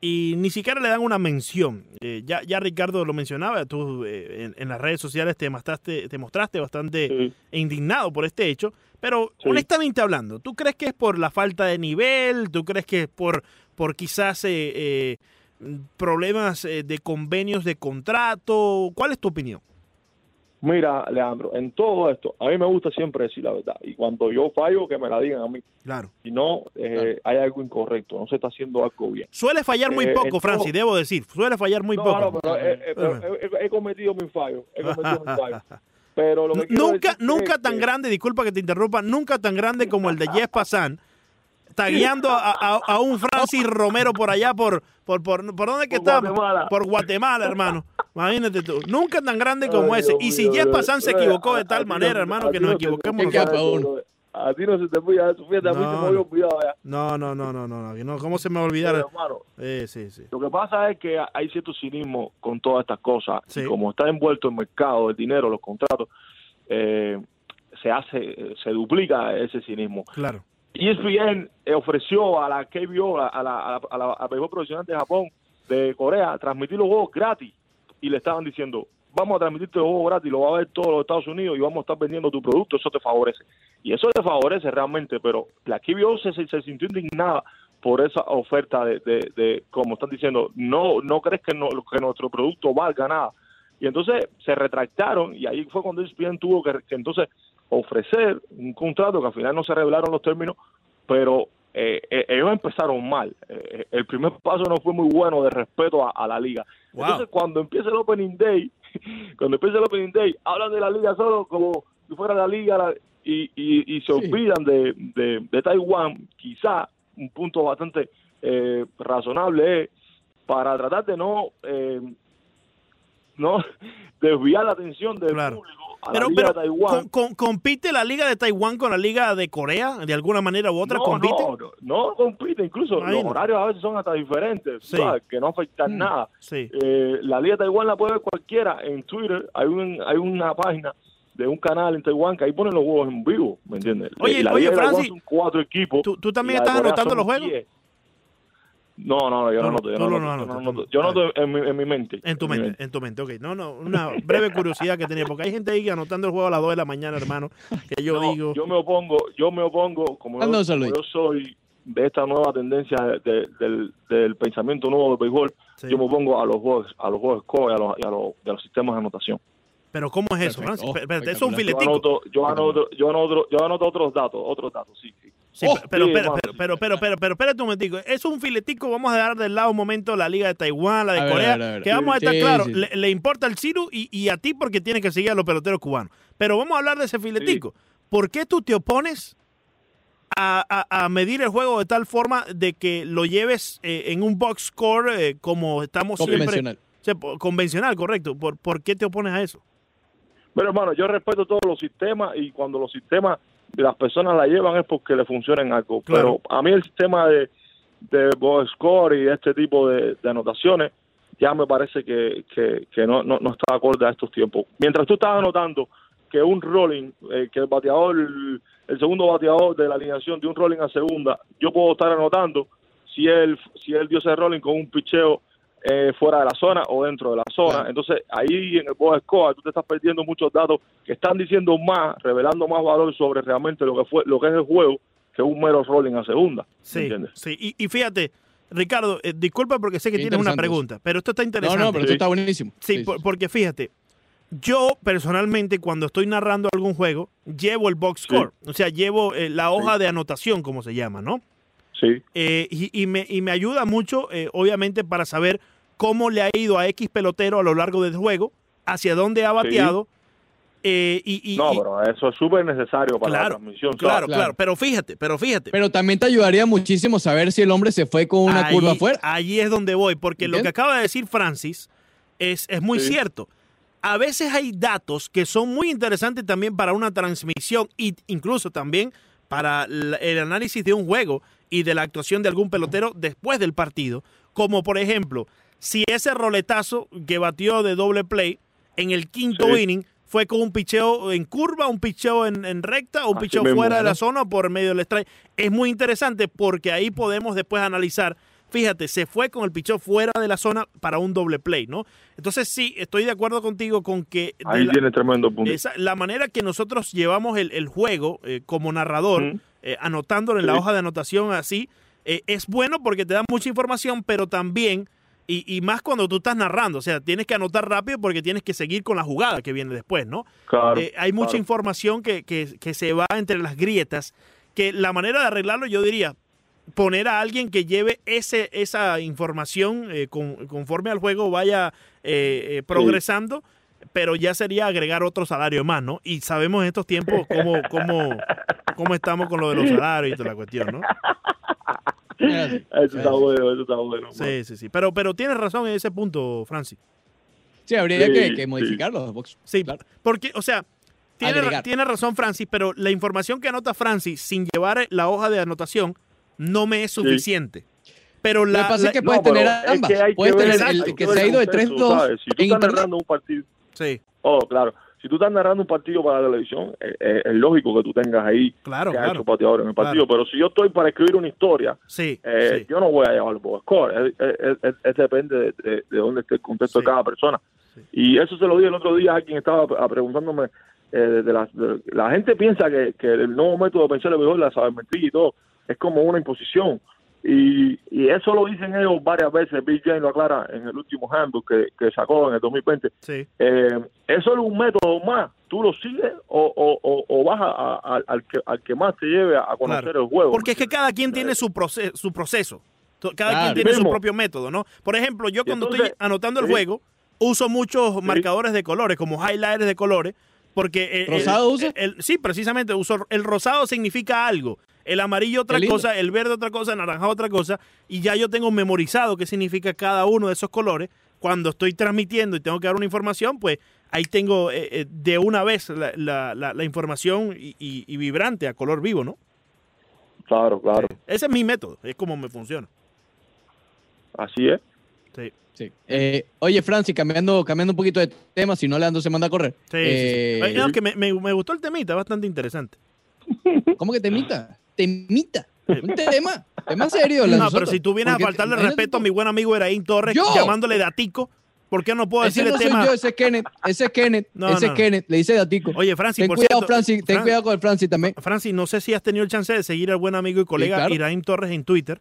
y ni siquiera le dan una mención? Eh, ya, ya Ricardo lo mencionaba, tú eh, en, en las redes sociales te mostraste, te mostraste bastante Sí. indignado por este hecho, pero Sí. honestamente hablando, ¿tú crees que es por la falta de nivel? ¿Tú crees que es por, por quizás eh, eh, problemas eh, de convenios de contrato? ¿Cuál es tu opinión? Mira, Leandro, en todo esto, a mí me gusta siempre decir la verdad. Y cuando yo fallo, que me la digan a mí. Claro. Si no, eh, hay algo incorrecto, no se está haciendo algo bien. Suele fallar muy Eh, poco, Francis, todo- debo decir. Suele fallar muy no, poco. no, pero, eh, pero he, cometido mi fallo. He cometido mi fallo. Pero lo que Nunca, nunca es tan que- grande, disculpa que te interrumpa, nunca tan grande como el de Jeff Passan, tagueando a, a- a un Francis Romero por allá, por, por, por, ¿por dónde es que Por está? Guatemala. Por Guatemala, hermano. Imagínate tú. Nunca tan grande como Ay, ese. Dios Y si bro. Passan se equivocó a- de a tal no manera, se- hermano, a que nos no se te equivoquemos ¿Qué olvida capa nosotros. A ti no se te olvida eso. Fíjate, a mí se No, me había no. olvidado ya. No, no, no, no, no, no. no, ¿Cómo se me va a olvidar? Pero, hermano, Eh, sí, sí. Lo que pasa es que hay cierto cinismo con todas estas cosas. Sí. Y como está envuelto el mercado, el dinero, los contratos, eh, se hace, se duplica ese cinismo. Claro. ESPN ofreció a la KBO, a la, a la, a la, a béisbol profesional de Japón, de Corea, transmitir los juegos gratis. Y le estaban diciendo, vamos a transmitirte los juegos gratis, lo va a ver todos los Estados Unidos y vamos a estar vendiendo tu producto, eso te favorece. Y eso te favorece realmente, pero la KBO se, se, sintió indignada por esa oferta de, de, de, como están diciendo, no no crees que, no, que nuestro producto valga nada. Y entonces se retractaron y ahí fue cuando ESPN tuvo que, que entonces ofrecer un contrato que al final no se revelaron los términos, pero eh, eh, ellos empezaron mal. Eh, el primer paso no fue muy bueno de respeto a, a la liga. Wow. Entonces cuando empieza el Opening Day, cuando empieza el Opening Day, hablan de la liga solo como si fuera la liga la- y, y, y se Sí. olvidan de, de, de Taiwán, quizá un punto bastante eh, razonable es para tratar de no eh, no desviar la atención del Claro. público a Pero, la liga pero de Taiwán. con- con- ¿compite la Liga de Taiwán con la Liga de Corea? ¿De alguna manera u otra no, compite? no, no, no compite, incluso los horarios a veces son hasta diferentes, Sí. ¿sabes? que no afectan Mm. nada. Sí. Eh, la Liga de Taiwán la puede ver cualquiera en Twitter, hay un, hay una página de un canal en Taiwán que ahí ponen los juegos en vivo, ¿me entiendes? Oye, la oye, Liga Francis, son cuatro equipos. ¿Tú, tú también estás anotando los juegos? 10. No, no, yo no no- anoto, yo no no anoto, lo yo no anotas, anoto. tú- Yo anoto en mi, en mi mente. En tu en mente, en tu mente, ok. No, no, una breve curiosidad que tenía, porque hay gente ahí anotando el juego a las 2 de la mañana, hermano, que yo No, digo... yo me opongo, yo me opongo, como, yo, como soy de esta nueva tendencia de- de- del, del pensamiento nuevo del béisbol, sí. yo me opongo a los juegos, a los juegos score y a los, y a los, y a los sistemas de anotación. Pero ¿cómo es eso, Perfecto. Francis? Oh, Espérate, eso es un. Yo filetico. anoto, yo anoto, yo anoto, yo anoto otros datos, otros datos, sí, sí. Sí, Oh, pero, sí, pero, pero, pero, pero, pero, pero, espérate un momentico. Es un filetico, vamos a dejar de lado un momento la Liga de Taiwán, la de A ver, Corea, a ver, a ver. que vamos a estar Sí, claros, sí. le, le importa al Ciru y, y a ti porque tienes que seguir a los peloteros cubanos. Pero vamos a hablar de ese filetico. ¿Por qué tú te opones a, a- medir el juego de tal forma de que lo lleves eh, en un box score eh, como estamos siempre... Convencional. convencional, correcto. ¿Por, ¿Por qué te opones a eso? Pero hermano, yo respeto todos los sistemas y cuando los sistemas las personas la llevan es porque le funcionan algo. Claro. Pero a mí el sistema de, de score y este tipo de, de anotaciones ya me parece que, que, que no, no, no está acorde a estos tiempos. Mientras tú estás anotando que un rolling, eh, que el bateador, el segundo bateador de la alineación de un rolling a segunda, yo puedo estar anotando si él, si él dio ese rolling con un picheo eh, fuera de la zona o dentro de la zona. Claro. Entonces, ahí en el box score tú te estás perdiendo muchos datos que están diciendo más, revelando más valor sobre realmente lo que fue lo que es el juego que un mero rolling a segunda. ¿me Sí, ¿Entiendes? sí. Y, y fíjate, Ricardo, eh, disculpa porque sé que Qué tienes una pregunta, pero esto está No, interesante. no, pero esto Sí. está buenísimo. Sí, por- porque fíjate, yo personalmente cuando estoy narrando algún juego, llevo el box Sí. score, o sea, llevo eh, la hoja Sí. de anotación, como se llama, ¿no? Sí, Eh, y, y me, y me ayuda mucho, eh, obviamente, para saber cómo le ha ido a X pelotero a lo largo del juego, hacia dónde ha bateado. eh, y, y- no, y- pero eso es súper necesario para Claro, la transmisión. claro, Claro. claro, pero fíjate, pero fíjate. Pero también te ayudaría muchísimo saber si el hombre se fue con una Ahí- curva afuera. Allí es donde voy, porque lo que acaba de decir Francis es, es muy Sí. cierto. A veces hay datos que son muy interesantes también para una transmisión e incluso también para el análisis de un juego y de la actuación de algún pelotero después del partido. Como por ejemplo, si ese roletazo que batió de doble play en el quinto Sí. inning fue con un picheo en curva, un picheo en, en recta o un Así picheo fuera de la zona o por medio del strike. Es muy interesante porque ahí podemos después analizar. Fíjate, se fue con el picheo fuera de la zona para un doble play, ¿no? Entonces sí, estoy de acuerdo contigo con que Ahí la, tiene tremendo punto. esa- la manera que nosotros llevamos el, el juego eh, como narrador, Ujú. eh, anotándolo en la hoja de anotación así, eh, es bueno porque te da mucha información, pero también, y, y más cuando tú estás narrando, o sea, tienes que anotar rápido porque tienes que seguir con la jugada que viene después, ¿no? Claro, Eh, hay mucha claro. información que, que- que se va entre las grietas, que la manera de arreglarlo yo diría, poner a alguien que lleve ese, esa información eh, con- conforme al juego vaya eh, eh, progresando pero ya sería agregar otro salario más, ¿no? Y sabemos en estos tiempos cómo, cómo, cómo estamos con lo de los salarios y toda la cuestión, ¿no? Eso está bueno, eso está bueno. Sí, sí, sí. Pero, pero tienes razón en ese punto, Francis. Sí, habría Sí, que, que sí. modificarlo. Box. Sí, Claro. porque, o sea, tiene, tiene razón Francis, pero la información que anota Francis sin llevar la hoja de anotación no me es suficiente. Pero Lo la, que pasa la- es que puedes tener ambas. que puedes ver- tener el hay que ver se ha ido de contexto, 3-2 ¿sabes? Si tú en estás narrando un partido, Sí, oh, claro. Si tú estás narrando un partido para la televisión, eh, eh, es lógico que tú tengas ahí claro, que claro. pateadores en el partido. Pero si yo estoy para escribir una historia, Sí, eh, sí. yo no voy a llevar el score. Es, es- es- es depende de, de- de dónde esté el contexto Sí. de cada persona. Y eso se lo dije el otro día a quien estaba preguntándome. eh, de la, la gente piensa que, que el nuevo método de pensar es mejor, la sabermetría y todo, es como una imposición. Y, y eso lo dicen ellos varias veces. Bill James lo aclara en el último handbook que, que sacó en el 2020. sí. Eh, eso es un método más. Tú lo sigues o, o, o, o vas a- a- al, que, al que más te lleve a conocer Claro. el juego. Porque es que cada quien tiene su, proce- su proceso. Cada Claro. quien tiene su propio método, ¿no? Por ejemplo, yo cuando entonces- estoy anotando el sí. juego, uso muchos marcadores de colores, como highlighters de colores, porque... el- ¿Rosado el- usa? el- sí, precisamente, uso, el rosado significa algo, el amarillo otra cosa, el verde otra cosa, el naranjado otra cosa, y ya yo tengo memorizado qué significa cada uno de esos colores. Cuando estoy transmitiendo y tengo que dar una información, pues ahí tengo eh, eh, de una vez la, la- la- la información y, y- y vibrante a color vivo, ¿no? Claro, claro. Ese es mi método, es como me funciona. Así es. Sí, Sí. Eh, oye, Francis, cambiando, cambiando un poquito de tema, si no Leandro se manda a correr. sí, sí, Eh, sí. Oye, no, que me, me- me gustó el temita, bastante interesante. ¿Cómo que temita? Temita. Un tema. Tema serio. No, pero si tú vienes a faltarle respeto a mi buen amigo Eraín Torres, ¡Yo! llamándole datico, ¿por qué no puedo Ese decirle no soy tema? yo, ese es Kenneth. Ese es Kenneth. No, ese no, es Kenneth. Le dice Datico. Oye, Francis, ten por cuidado, cierto, Francis. Ten Fran- cuidado con el Francis también. Francis, no sé si has tenido el chance de seguir al buen amigo y colega claro. Iraín Torres en Twitter,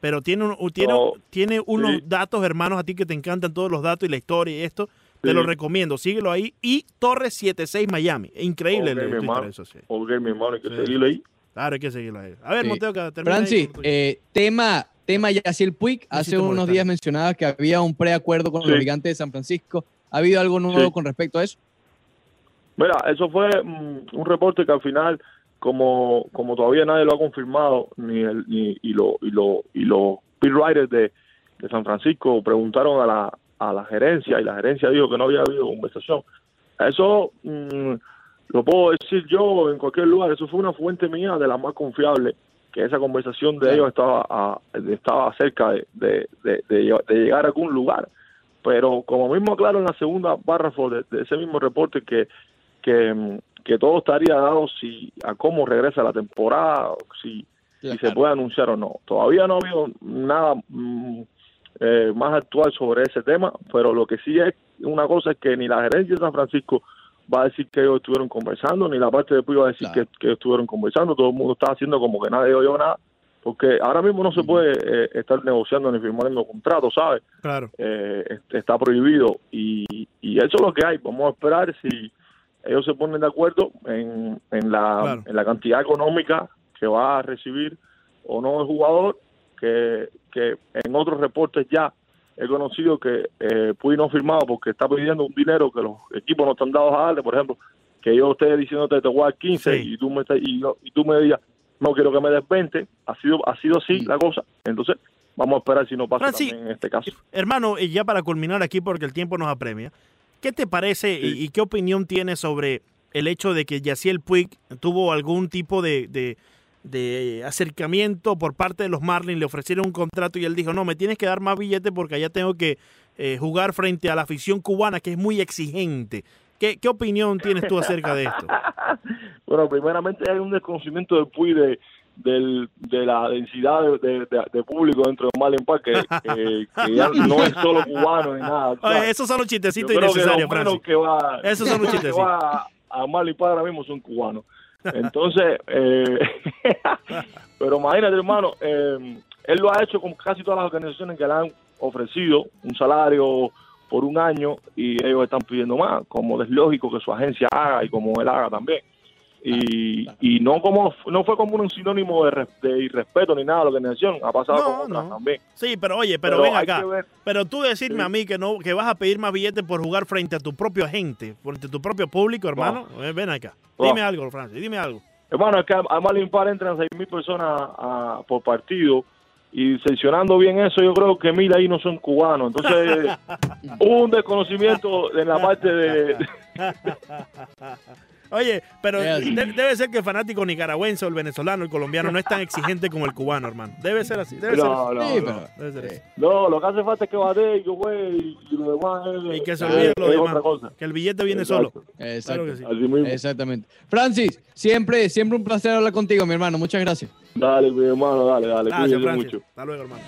pero tiene, un- tiene, tiene unos Sí. datos, hermanos, a ti que te encantan todos los datos y la historia y esto. Te Sí. lo recomiendo, síguelo ahí. Y Torres76 Miami. Increíble Ok, el mi Twitter, hermano. eso sí. Ok, mi hermano, hay que Sí. seguirlo ahí. Claro, hay que seguirlo ahí. A ver, Sí. Monteoca, termina ahí Francis, tu- eh, tema, tema Yaciel Puig. Hace unos molestar. días mencionaba que había un preacuerdo con Sí. los gigantes de San Francisco. ¿Ha habido algo nuevo Sí. con respecto a eso? Mira, eso fue mm, un reporte que al final, como, como todavía nadie lo ha confirmado, ni, el, ni y, lo, y, lo, y los beat writers de, de San Francisco preguntaron a la, a la gerencia y la gerencia dijo que no había habido conversación. Eso mm, lo puedo decir yo en cualquier lugar, eso fue una fuente mía de la más confiable, que esa conversación de ellos estaba, a- estaba cerca de, de, de- de lle- de llegar a algún lugar. Pero como mismo aclaro en la segunda párrafo de, de ese mismo reporte que, que, mm, que todo estaría dado si a cómo regresa la temporada, si, si se puede anunciar o no. Todavía no ha habido nada mm, eh, más actual sobre ese tema, pero lo que sí es una cosa es que ni la gerencia de San Francisco va a decir que ellos estuvieron conversando, ni la parte de después va a decir Claro. que, que estuvieron conversando, todo el mundo está haciendo como que nadie oyó nada, porque ahora mismo no se puede eh, estar negociando ni firmando contratos, ¿sabes? Claro. eh, est- está prohibido y, y eso es lo que hay. Vamos a esperar si ellos se ponen de acuerdo en, en, la, Claro. en la cantidad económica que va a recibir o no el jugador, que, que en otros reportes ya he conocido que eh, Puy no ha firmado porque está pidiendo un dinero que los equipos no están dados a darle, por ejemplo, que yo esté diciéndote te voy a dar 15 Sí. y tú me estás- y, no- y tú me digas no quiero que me des 20, ha sido ha sido así Mm. la cosa, entonces vamos a esperar si no pasa Francis, también en este caso. Hermano, y ya para culminar aquí, porque el tiempo nos apremia, ¿qué te parece y, y qué opinión tienes sobre el hecho de que Yaciel Puig tuvo algún tipo de, de- de acercamiento por parte de los Marlins, le ofrecieron un contrato y él dijo, no, me tienes que dar más billete porque allá tengo que eh, jugar frente a la afición cubana que es muy exigente? ¿Qué, qué opinión tienes tú acerca de esto? Bueno, primeramente hay un desconocimiento del PUI de, del- de la densidad de, de- de- de público dentro de Marlin Park, que, que- que ya no es solo cubano ni nada. Esos son los chistecitos que innecesarios, que va, Esos son los que chistecitos. va a Marlin Park ahora mismo son cubanos. Entonces, eh, pero imagínate, hermano, eh, él lo ha hecho con casi todas las organizaciones que le han ofrecido un salario por un año y ellos están pidiendo más, como es lógico que su agencia haga y como él haga también. Y, y no como no fue como un sinónimo de, de irrespeto ni nada de la organización. Ha pasado No, con otras no. también. Sí, pero oye, pero, Pero ven acá. Pero tú decirme Sí. a mí que no que vas a pedir más billetes por jugar frente a tu propio gente, frente a tu propio público, hermano. Eh, ven acá. Dime algo, Francis, dime algo. Hermano, es que a Marlin Par entran 6.000 personas a- por partido y seccionando bien eso, yo creo que mil ahí no son cubanos. Entonces, hubo un desconocimiento en la parte de... Oye, pero de- debe ser que el fanático nicaragüense o el venezolano, el colombiano, no es tan exigente como el cubano, hermano. Debe ser así. Debe No, ser no, así. Sí, no. Debe ser sí. así. No, lo que hace falta es que bate y que juegue y, lo demás es, Y que se es- olvide lo demás. otra cosa. Que el billete viene Exacto. solo. Exacto. Claro que sí. Así mismo. Exactamente. Francis, siempre, siempre un placer hablar contigo, mi hermano. Muchas gracias. Dale, mi hermano, dale, dale. Gracias, Francis. mucho. Hasta luego, hermano.